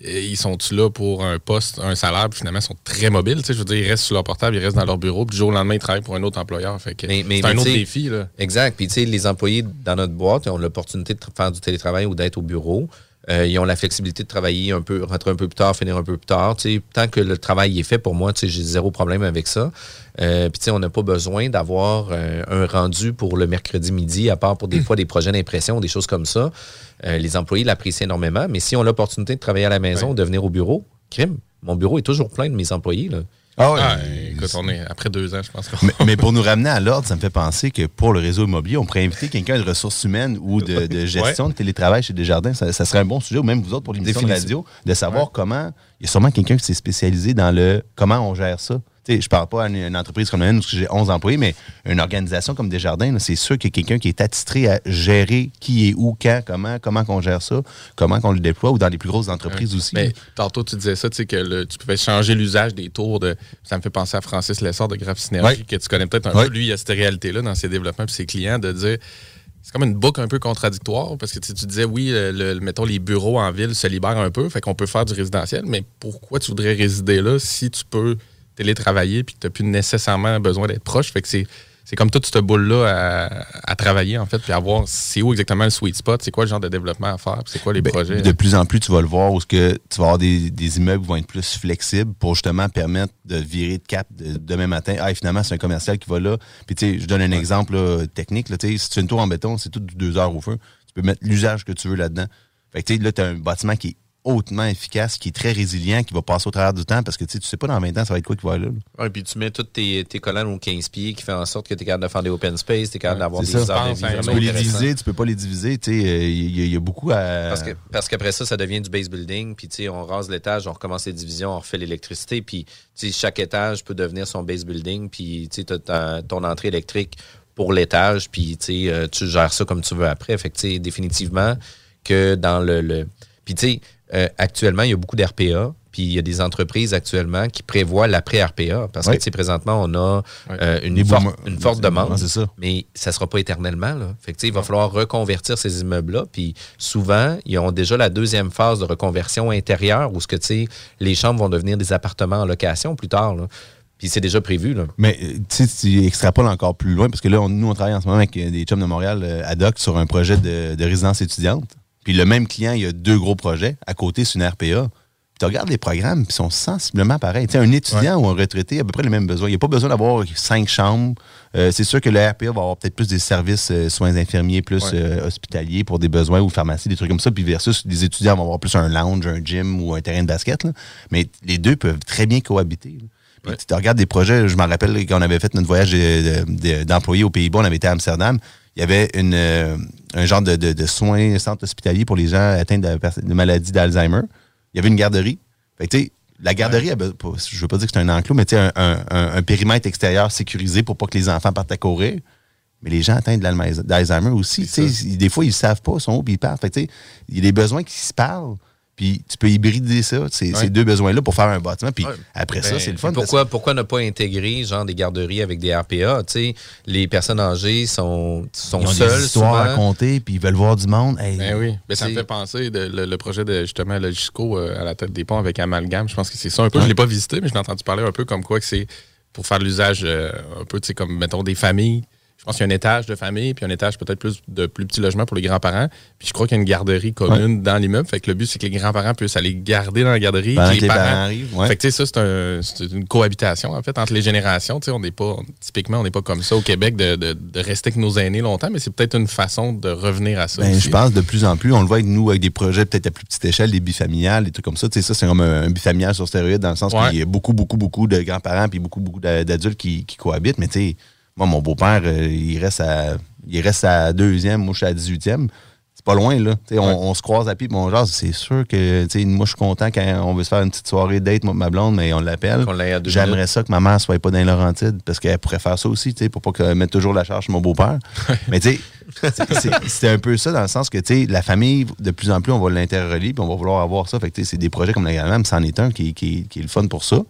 ils sont-tu là pour un poste, un salaire, puis finalement, ils sont très mobiles. Je veux dire, ils restent sur leur portable, ils restent dans leur bureau, puis du jour au lendemain, ils travaillent pour un autre employeur. Fait que Mais- mais- c'est un mais autre défi. Là. Exact. Puis, tu sais, les employés dans notre boîte ont l'opportunité de faire du télétravail ou d'être au bureau. Euh, ils ont la flexibilité de travailler un peu, rentrer un peu plus tard, finir un peu plus tard. Tant que le travail est fait, pour moi, j'ai zéro problème avec ça. Euh, Puis, on n'a pas besoin d'avoir euh, un rendu pour le mercredi midi, à part pour des fois des projets d'impression, des choses comme ça. Les employés l'apprécient énormément. Mais si on a l'opportunité de travailler à la maison, de venir au bureau, crime. Mon bureau est toujours plein de mes employés. Là. Ah ouais. Ah, écoute, on est après deux ans, je pense mais, [laughs] mais pour nous ramener à l'ordre, ça me fait penser que pour le réseau immobilier, on pourrait inviter quelqu'un de ressources humaines ou de, de gestion de télétravail chez Desjardins. Ça, ça serait un bon sujet, ou même vous autres pour l'émission de radio, de savoir comment. Il y a sûrement quelqu'un qui s'est spécialisé dans le comment on gère ça. Sais, je parle pas à une, une entreprise comme la mienne où j'ai 11 employés, mais une organisation comme Desjardins, c'est sûr qu'il y a quelqu'un qui est attitré à gérer qui est où, quand, comment, comment qu'on gère ça, comment qu'on le déploie, ou dans les plus grosses entreprises aussi. Mais tantôt, tu disais ça, tu sais, que le- tu pouvais changer l'usage des tours. de Ça me fait penser à Francis Lessard de Graph Synergie, Ouais. que tu connais peut-être un Ouais. peu. Lui, il a cette réalité-là dans ses développements et ses clients de dire. C'est comme une boucle un peu contradictoire parce que tu, sais, tu disais, oui, le, le- mettons, les bureaux en ville se libèrent un peu, fait qu'on peut faire du résidentiel, mais pourquoi tu voudrais résider là si tu peux télétravailler puis que tu n'as plus nécessairement besoin d'être proche? Fait que c'est. C'est comme toute cette boule-là à, à travailler, en fait, puis à voir c'est où exactement le sweet spot, c'est quoi le genre de développement à faire, c'est quoi les Ben, projets. De plus en plus, tu vas le voir où ce que tu vas avoir des, des immeubles qui vont être plus flexibles pour justement permettre de virer de cap de- demain matin. Ah, finalement, c'est un commercial qui va là. Puis, tu sais, je donne un exemple là, technique. Là, si tu fais une tour en béton, c'est tout deux heures au feu. Tu peux mettre l'usage que tu veux là-dedans. Fait que, tu sais, là, tu as un bâtiment qui est hautement efficace, qui est très résilient, qui va passer au travers du temps parce que tu sais, tu sais pas dans 20 ans, ça va être quoi qui va là. là. Ouais, puis tu mets tous tes, tes collants aux 15 pieds qui fait en sorte que tu es capable de faire des open space, tu es capable d'avoir des c'est ça. heures de vie un Tu peux les diviser, tu peux pas les diviser. Tu sais, euh, il y, a- il y a beaucoup à. Parce que parce qu'après ça, ça devient du base building. Puis tu sais, on rase l'étage, on recommence les divisions, on refait l'électricité. Puis tu sais, chaque étage peut devenir son base building. Puis tu ta- ton entrée électrique pour l'étage. Puis tu sais, euh, tu gères ça comme tu veux après. Fait que tu sais, définitivement que dans le, le... puis tu sais, euh, actuellement, il y a beaucoup d'RPA. Puis il y a des entreprises actuellement qui prévoient l'après-RPA. Parce Oui. que présentement, on a euh, une, forte, boomers. une forte demande. Ça. Mais ça sera pas éternellement. Là. Fait que, il va falloir reconvertir ces immeubles-là. Puis souvent, ils ont déjà la deuxième phase de reconversion intérieure où ce que, tu sais, les chambres vont devenir des appartements en location plus tard. là. Puis c'est déjà prévu. Là. Mais euh, tu extrapoles encore plus loin, parce que là, on- nous, on travaille en ce moment avec des chums de Montréal euh, ad hoc sur un projet de, de résidence étudiante. Puis le même client, il y a deux gros projets. À côté, c'est une RPA. Puis tu regardes les programmes, puis ils sont sensiblement pareils. Tu sais, un étudiant ou un retraité a à peu près les mêmes besoins. Il n'y a pas besoin d'avoir cinq chambres. Euh, c'est sûr que le RPA va avoir peut-être plus des services euh, soins infirmiers, plus Ouais. euh, hospitaliers pour des besoins ou pharmacie, des trucs comme ça. Puis versus des étudiants vont avoir plus un lounge, un gym ou un terrain de basket. là. Mais les deux peuvent très bien cohabiter. Puis tu regardes des projets, je me rappelle quand on avait fait notre voyage de- de- d'employés aux Pays-Bas, on avait été à Amsterdam. Il y avait une, euh, un genre de, de- de soins, centre hospitalier pour les gens atteints de, de maladie d'Alzheimer. Il y avait une garderie. Fait que, tu sais, la garderie, be- pas- je veux pas dire que c'est un enclos, mais tu sais, un, un- un- un périmètre extérieur sécurisé pour pas que les enfants partent à courir. Mais les gens atteints de d'Alzheimer aussi, tu sais, ils- des fois, ils savent pas, ils sont où, puis ils partent. Fait que, tu sais, il y a des besoins qui se parlent. Puis tu peux hybrider ça, ces, ces deux besoins-là, pour faire un bâtiment. Puis Ouais. après ça, Ben, c'est le fun. Pourquoi, pourquoi ne pas intégrer genre des garderies avec des RPA? Tu sais, les personnes âgées sont, sont Ils ont seules. des histoires à souvent. compter, puis ils veulent voir du monde. Hey, Ben oui. Ben, ça me fait penser de, le, le projet de justement Logisco euh, à la tête des ponts avec Amalgame. Je pense que c'est ça un peu. Je ne l'ai pas visité, mais je l'ai entendu parler un peu comme quoi que c'est pour faire l'usage euh, un peu, tu sais, comme mettons des familles. Je pense qu'il y a un étage de famille, puis un étage peut-être plus de plus petits logements pour les grands-parents. Puis je crois qu'il y a une garderie commune dans l'immeuble. Fait que le but, c'est que les grands-parents puissent aller garder dans la garderie. Les parents arrivent, ouais. Fait que tu sais, ça, c'est un- c'est une cohabitation, en fait, entre les générations. Tu sais, on n'est pas, typiquement, on n'est pas comme ça au Québec de, de- de rester avec nos aînés longtemps, mais c'est peut-être une façon de revenir à ça. Ben, je pense de plus en plus, on le voit avec nous, avec des projets peut-être à plus petite échelle, des bifamiliales, des trucs comme ça. Tu sais, ça, c'est comme un, un bifamilial sur stéroïde dans le sens Ouais. qu'il y a beaucoup, beaucoup, beaucoup de grands-parents puis beaucoup, beaucoup d'a- d'adultes qui, qui cohabitent. Mais tu sais, moi, mon beau-père, euh, il reste à il reste à deuxième, moi, je suis à 18e. C'est pas loin, là. On, on se croise à pied, puis on jase. C'est sûr que, moi, je suis content quand on veut se faire une petite soirée date, moi, ma blonde, mais on l'appelle. J'aimerais ça que ma mère soit pas dans les Laurentides, parce qu'elle pourrait faire ça aussi, pour pas que mette toujours la charge sur mon beau-père. mais tu sais, [laughs] c'est- un peu ça dans le sens que, la famille, de plus en plus, on va l'interrelier, puis on va vouloir avoir ça. Fait que, c'est des projets comme la Gamme, c'en est un qui, qui, qui est le fun pour ça.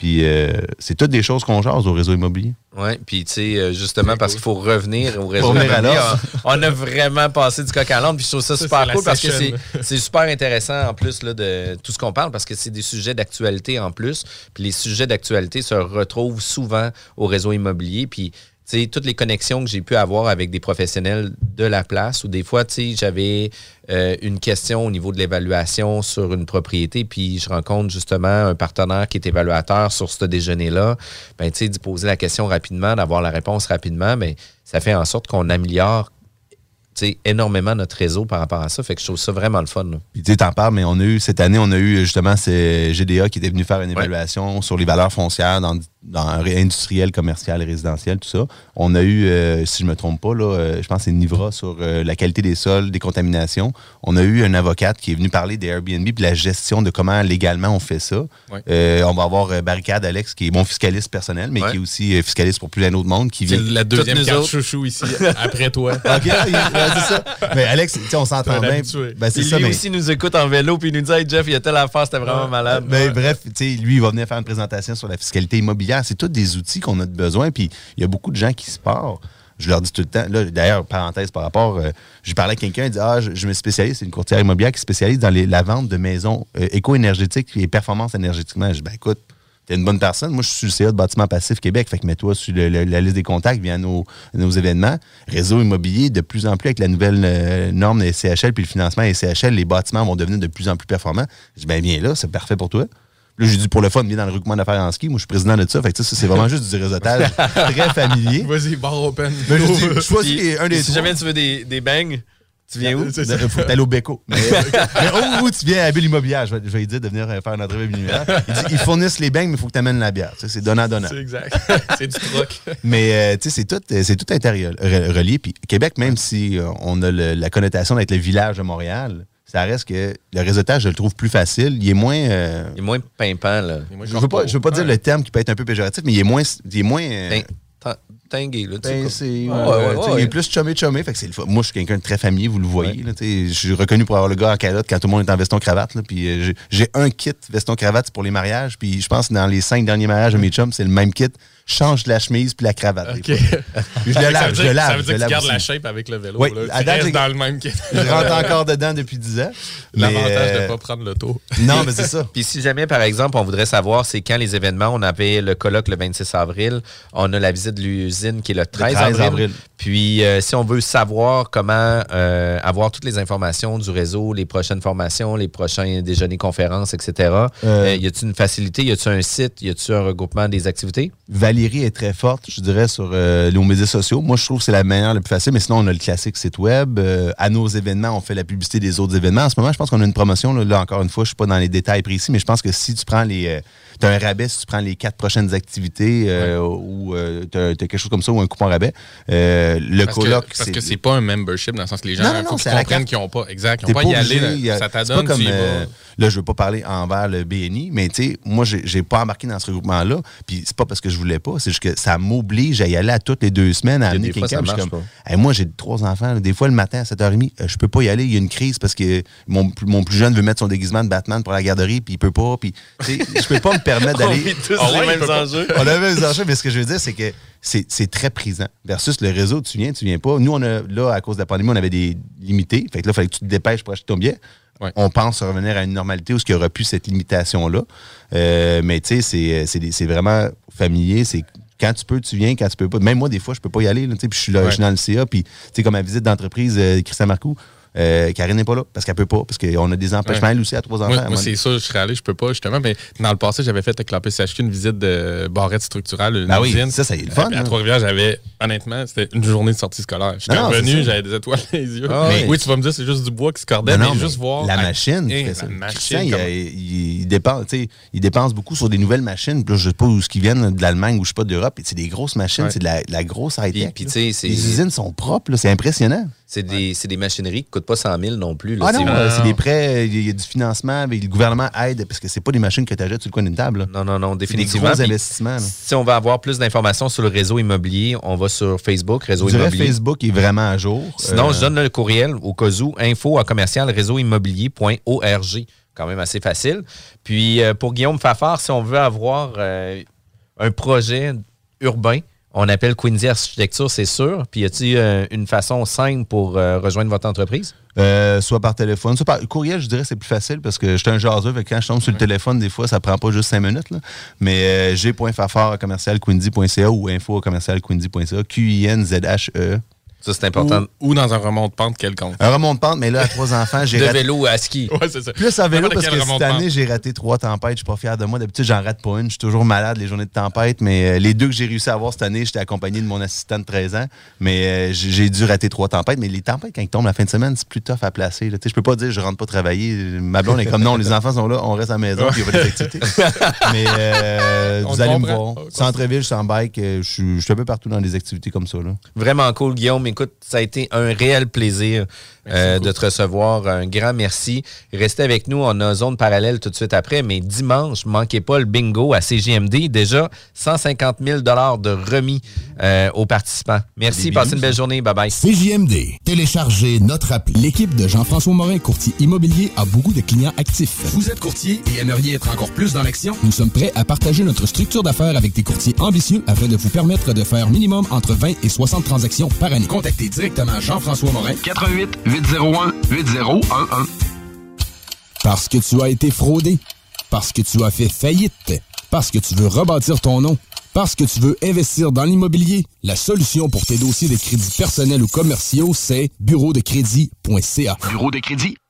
Puis euh, c'est toutes des choses qu'on jase au réseau immobilier. Oui, puis tu sais, euh, justement, parce qu'il faut revenir au réseau immobilier, on, on a vraiment passé du coq à l'âne, puis je trouve ça Ça, super cool parce que c'est super intéressant en plus là, de tout ce qu'on parle, parce que c'est des sujets d'actualité en plus, puis les sujets d'actualité se retrouvent souvent au réseau immobilier, puis sais, toutes les connexions que j'ai pu avoir avec des professionnels de la place, ou des fois, tu sais, j'avais euh, une question au niveau de l'évaluation sur une propriété, puis je rencontre justement un partenaire qui est évaluateur sur ce déjeuner-là, ben, tu sais, d'y poser la question rapidement, d'avoir la réponse rapidement, mais ça fait en sorte qu'on améliore tu sais, énormément notre réseau par rapport à ça. Fait que je trouve ça vraiment le fun. là. Puis tu sais, t'en parles, mais on a eu, cette année, on a eu justement c'est GDA qui était venu faire une évaluation sur les valeurs foncières dans, dans industriel, commercial résidentiel, tout ça. On a eu, euh, si je me trompe pas, là, euh, je pense que c'est Nivra sur euh, la qualité des sols, des contaminations. On a eu un avocate qui est venu parler des Airbnb puis de la gestion de comment légalement on fait ça. Ouais. Euh, on va avoir euh, Barricade Alex, qui est mon fiscaliste personnel, mais Ouais. qui est aussi euh, fiscaliste pour plus d'un autre monde, qui C'est vient la deuxième carte chouchou ici, [laughs] après toi. OK, ouais, c'est ça. Mais Alex, tu sais, on s'entend bien. Ben, c'est Puis ça, lui mais... aussi nous écoute en vélo, puis il nous dit Hey Jeff, il y a telle affaire, c'était vraiment malade. Ben, Bref, tu sais, lui, il va venir faire une présentation sur la fiscalité immobilière. C'est tous des outils qu'on a besoin. Puis il y a beaucoup de gens qui se partent. Je leur dis tout le temps. D'ailleurs, parenthèse par rapport, euh, je parlais à quelqu'un, il dit Ah, je, me spécialise, c'est une courtière immobilière qui se spécialise dans la vente de maisons euh, éco-énergétiques et performance énergétiquement. Je dis Ben écoute, t'es une bonne personne. Moi, je suis sur le CA de Bâtiment Passif Québec. Fait que mets-toi sur la liste des contacts, nos, nos événements. Réseau immobilier, de plus en plus avec la nouvelle euh, norme des CHL puis le financement des CHL, les bâtiments vont devenir de plus en plus performants. Je dis Ben viens là, c'est parfait pour toi. Là, j'ai dit pour le fun, viens dans le regroupement d'affaires en ski. Moi, je suis président de ça. Fait que ça, c'est vraiment juste du réseautage très familier. [laughs] Vas-y, bar open. Je dis, choisis un des si trois. jamais tu veux des, des bangs, tu viens où? Il faut aller au Beko. [laughs] Mais, mais où, où tu viens à Bulle Immobilière? Je vais, je vais lui dire de venir faire une entrevue à Immobilière. Il dit, ils fournissent les beignes, mais il faut que tu amènes la bière. Tu sais, C'est donnant-donnant. C'est exact. [laughs] c'est du troc. Mais euh, tu sais, c'est tout, euh, c'est tout intérieur, re- relié. Puis Québec, même si euh, on a le- la connotation d'être le village de Montréal, ça reste que le réseautage, je le trouve plus facile. Il est moins. euh, Il est moins pimpant, là. Je veux pas, je veux pas dire le terme qui peut être un peu péjoratif, mais il est moins. Il est moins euh, Tin- tin- Tingué, là. ben, c'est- Ouais, ouais. Il est plus chumé chumé, fait que c'est le. Moi, je suis quelqu'un de très familier, vous le voyez. là, je suis reconnu pour avoir le gars en calotte quand tout le monde est en veston cravate. là, puis euh, j'ai- un kit veston cravate c'est pour les mariages. Puis je pense que dans les cinq derniers mariages de mes chums, c'est le même kit. Je change la chemise puis la cravate. [laughs] je le ça lave, veut je dire, le lave. ça veut dire que tu gardes la shape avec le vélo. Oui, là. Tu restes dans le même. Je rentre encore dedans depuis 10 ans. L'avantage de euh, ne pas prendre l'auto. Non, mais c'est ça. [laughs] Puis si jamais, par exemple, on voudrait savoir c'est quand les événements, on avait le colloque le 26 avril, on a la visite de l'usine qui est le 13, 13 avril. avril. Puis euh, si on veut savoir comment euh, avoir toutes les informations du réseau, les prochaines formations, les prochains déjeuners, conférences, etc., Euh, euh, y a-t-il une facilité, y a-t-il un site, y a-t-il un regroupement des activités? Est très forte, je dirais, sur euh, nos médias sociaux. Moi, je trouve que c'est la meilleure, la plus facile. Mais sinon, on a le classique site web. Euh, à nos événements, on fait la publicité des autres événements. En ce moment, je pense qu'on a une promotion. Là, Là, encore une fois, je ne suis pas dans les détails précis, mais je pense que si tu prends les. Tu as un rabais si tu prends les quatre prochaines activités euh, ou tu as, quelque chose comme ça ou un coupon rabais. Euh, le Parce coloc, que, parce que c'est pas un membership dans le sens que les gens Non, non, la comprennent qu'ils n'ont pas. Exact. Ils n'ont pas y obligé, aller. a-. Ça t'adonne, comme, euh, là, je veux pas parler envers le BNI, mais tu sais, moi, j'ai pas embarqué dans ce regroupement-là. Puis c'est pas parce que je voulais pas, c'est juste que ça m'oblige à y aller à toutes les deux semaines, à Il amener quelqu'un. Hey, moi, j'ai trois enfants. là. des fois, le matin à 7h30, euh, je peux pas y aller. Il y a une crise parce que mon, plus- mon plus jeune veut mettre son déguisement de Batman pour la garderie, puis il peut pas. Puis, tu sais, je peux pas me [laughs] On d'aller. Ah ouais, les enjeux. On a les mêmes enjeux, mais ce que je veux dire, c'est que c'est très présent. Versus le réseau, tu viens, tu viens pas. Nous, on a, là, à cause de la pandémie, on avait des limités. Fait que là, il fallait que tu te dépêches pour acheter ton billet. Ouais. On pense revenir à une normalité où il y aura plus cette limitation-là. Euh, mais tu sais, c'est- c'est vraiment familier. C'est quand tu peux, tu viens. Quand tu peux pas. Même moi, des fois, je peux pas y aller. là, Puis je suis là, je suis dans le CA. Puis, tu sais, comme ma visite d'entreprise, euh, Christian Marcoux, euh, Karine n'est pas là parce qu'elle peut pas. Parce qu'on a des empêchements, Ouais. elle aussi, à trois enfants. Moi, c'est ça, je serais allé, je peux pas, justement. Mais dans le passé, j'avais fait avec la PCHQ une visite de barrette structurale, une Ben oui, usine. ça, ça y est le fun, À hein. Trois-Rivières, j'avais, honnêtement, c'était une journée de sortie scolaire. J'étais revenu, ça. j'avais des étoiles dans les yeux. Ah Mais oui. oui, tu vas me dire, c'est juste du bois qui se cordait, Non, mais non, juste mais voir. La à- machine, ça. la Christian, machine. il, comment- il- il dépense, il beaucoup sur des nouvelles machines. Je sais pas où ils viennent de l'Allemagne ou je sais pas d'Europe. C'est des grosses machines, Ouais. c'est de la, de la grosse high-tech. Les usines sont propres, c'est impressionnant. C'est des, c'est des machineries qui coûtent pas 100 000 non plus. là. Ah non, C'est- euh, c'est des prêts, il y, a- du financement, mais le gouvernement aide parce que c'est pas des machines que tu achètes sur le coin d'une table. là. Non, non, non, C'est des définitivement. gros investissements. Si on veut avoir plus d'informations sur le réseau immobilier, on va sur Facebook, Réseau Je Immobilier. Facebook est vraiment à jour. Sinon, Euh, je donne le courriel au cas où, info à commercial réseauimmobilier.org. quand même assez facile. Puis euh, pour Guillaume Fafard, si on veut avoir euh, un projet urbain, on appelle Quincy Architecture, c'est sûr. Puis y a-t-il euh, une façon simple pour euh, rejoindre votre entreprise? Euh, soit par téléphone, soit par courriel, je dirais c'est plus facile parce que je suis un jaseux, que quand je tombe sur le téléphone, des fois, ça prend pas juste cinq minutes. là. Mais g.fafard commercial ou info commercial quindy.ca, Q-I-N-Z-H-E. Ça, c'est important. Ou, ou dans un remonte-pente quelconque. Un remont de pente, mais là, à trois enfants, j'ai De raté. vélo à ski. Ouais, c'est ça. Plus à vélo parce que cette année, j'ai raté trois tempêtes. Je suis pas fier de moi. D'habitude, j'en rate pas une. Je suis toujours malade les journées de tempête. Mais euh, les deux que j'ai réussi à avoir cette année, j'étais accompagné de mon assistant de 13 ans. Mais euh, j'ai dû rater trois tempêtes. Mais les tempêtes, quand ils tombent la fin de semaine, c'est plus tough à placer. là. Tu sais, Je peux pas dire je rentre pas travailler. Ma blonde est comme non, les enfants sont là, on reste à la maison, puis il y a pas d'activité. mais euh, [laughs] On vous allez me voir. Centre-ville, je suis en bike. euh, Je suis je suis un peu partout dans des activités comme ça. Là. Vraiment cool, Guillaume. Écoute, ça a été un réel plaisir euh, de te recevoir. Un grand merci. Restez avec nous. On a zone parallèle tout de suite après. Mais dimanche, manquez pas le bingo à CGMD. Déjà, 150 000 de remis euh, aux participants. Merci. Passez une belle journée. Bye bye. CJMD. Téléchargez notre appli. L'équipe de Jean-François Morin, courtier immobilier, a beaucoup de clients actifs. Vous êtes courtier et aimeriez être encore plus dans l'action? Nous sommes prêts à partager notre structure d'affaires avec des courtiers ambitieux afin de vous permettre de faire minimum entre 20 et 60 transactions par année. Contactez directement Jean-François Morin. 88 801 8011. Parce que tu as été fraudé. Parce que tu as fait faillite. Parce que tu veux rebâtir ton nom. Parce que tu veux investir dans l'immobilier. La solution pour tes dossiers de crédits personnels ou commerciaux, c'est bureau de crédit.ca. Bureau de crédit.ca.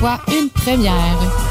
une première.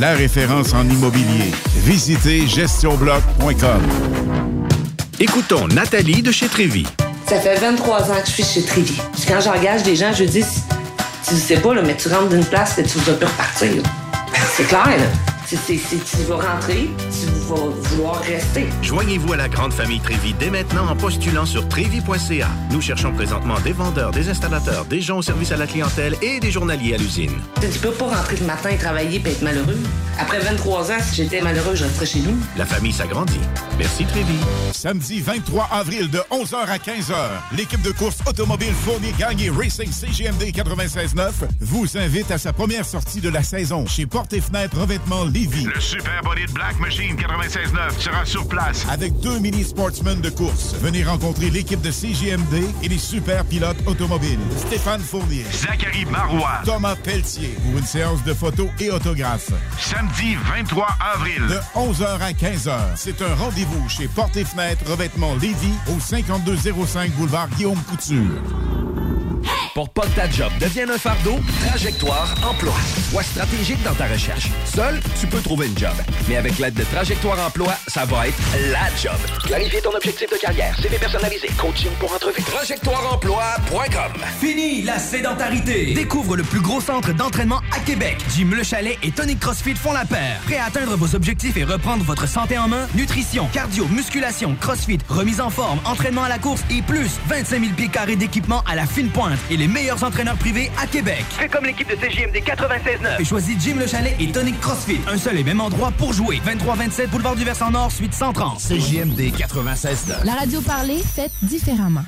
la référence en immobilier. Visitez gestionbloc.com. Écoutons Nathalie de chez Trévy. Ça fait 23 ans que je suis chez Trévy. Puis quand j'engage des gens, je dis, tu sais pas, là, mais tu rentres d'une place et tu vas plus repartir. C'est clair, là. C'est- c'est- c'est- tu vas rentrer, tu vouloir rester. Joignez-vous à la grande famille Trévi dès maintenant en postulant sur trévi.ca. Nous cherchons présentement des vendeurs, des installateurs, des gens au service à la clientèle et des journaliers à l'usine. Tu peux pas rentrer le matin et travailler et être malheureux. Après 23 ans, si j'étais malheureux, je resterais chez nous. La famille s'agrandit. Merci Trévi. Samedi 23 avril de 11h à 15h, l'équipe de course automobile Fournier Gagné Racing CGMD 96.9 vous invite à sa première sortie de la saison chez Porte et Fenêtre Revêtement Lévis. Le Super Body de Black Machine 96.9 sera sur place avec deux mini sportsmen de course. Venez rencontrer l'équipe de CGMD et les super pilotes automobiles. Stéphane Fournier, Zachary Marois, Thomas Pelletier pour une séance de photos et autographes. Samedi 23 avril de 11h à 15h. C'est un rendez-vous chez Porte et Fenêtre Revêtement Lévis au 5205 boulevard Guillaume Couture. Pour pas que ta job devienne un fardeau, Trajectoire Emploi. Sois stratégique dans ta recherche. Seul, tu peux trouver une job. Mais avec l'aide de Trajectoire Emploi, ça va être la job. Clarifier ton objectif de carrière, CV personnalisé, coaching pour entrevue. TrajectoireEmploi.com Fini la sédentarité! Découvre le plus gros centre d'entraînement à Québec. Jim Le Chalet et Tonic CrossFit font la paire. Prêt à atteindre vos objectifs et reprendre votre santé en main? Nutrition, cardio, musculation, CrossFit, remise en forme, entraînement à la course et plus 25 000 pieds carrés d'équipement à la fine pointe et les meilleurs entraîneurs privés à Québec. Fais comme l'équipe de CJMD 96.9 et choisis Jim Le Chalet et Tonic CrossFit. Un seul et même endroit pour jouer. 23-27 Boulevard du Versant Nord, suite 130. CJMD 96.9 La radio parlée, faite différemment.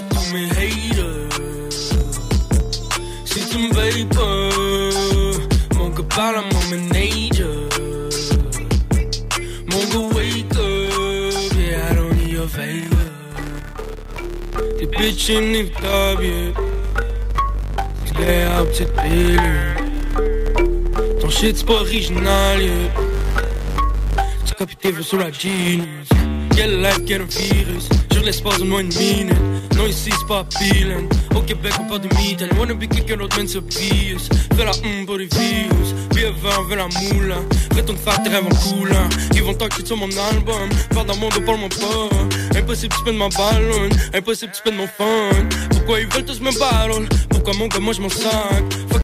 À tous mes haters. Me veilles pas, mon gars parle à mon manager. Mon gars wake up, yeah, I don't need your favor. Des bitches inévitables, yeah. Clé à petite. Ton shit c'est pas original, yeah. Tes vœux sur la genius. Quelle life, quel virus. Sur l'espace de moins une minute. Non, ici c'est pas peeling. Au Québec, on parle de. Elle wanna be quelqu'un d'autre, man, c'est obvious. Fais la hum pour les virus. Bien vin, fais la moule. Retourne faire tes rêves en coulant. Ils vont t'enquêter sur mon album. Faire dans mon dos, parle-moi pas. Impossible, tu spends ma ballon. Impossible, tu spends mon fun. Pourquoi ils veulent tous me battle? Pourquoi mon gars, moi je m'en sac?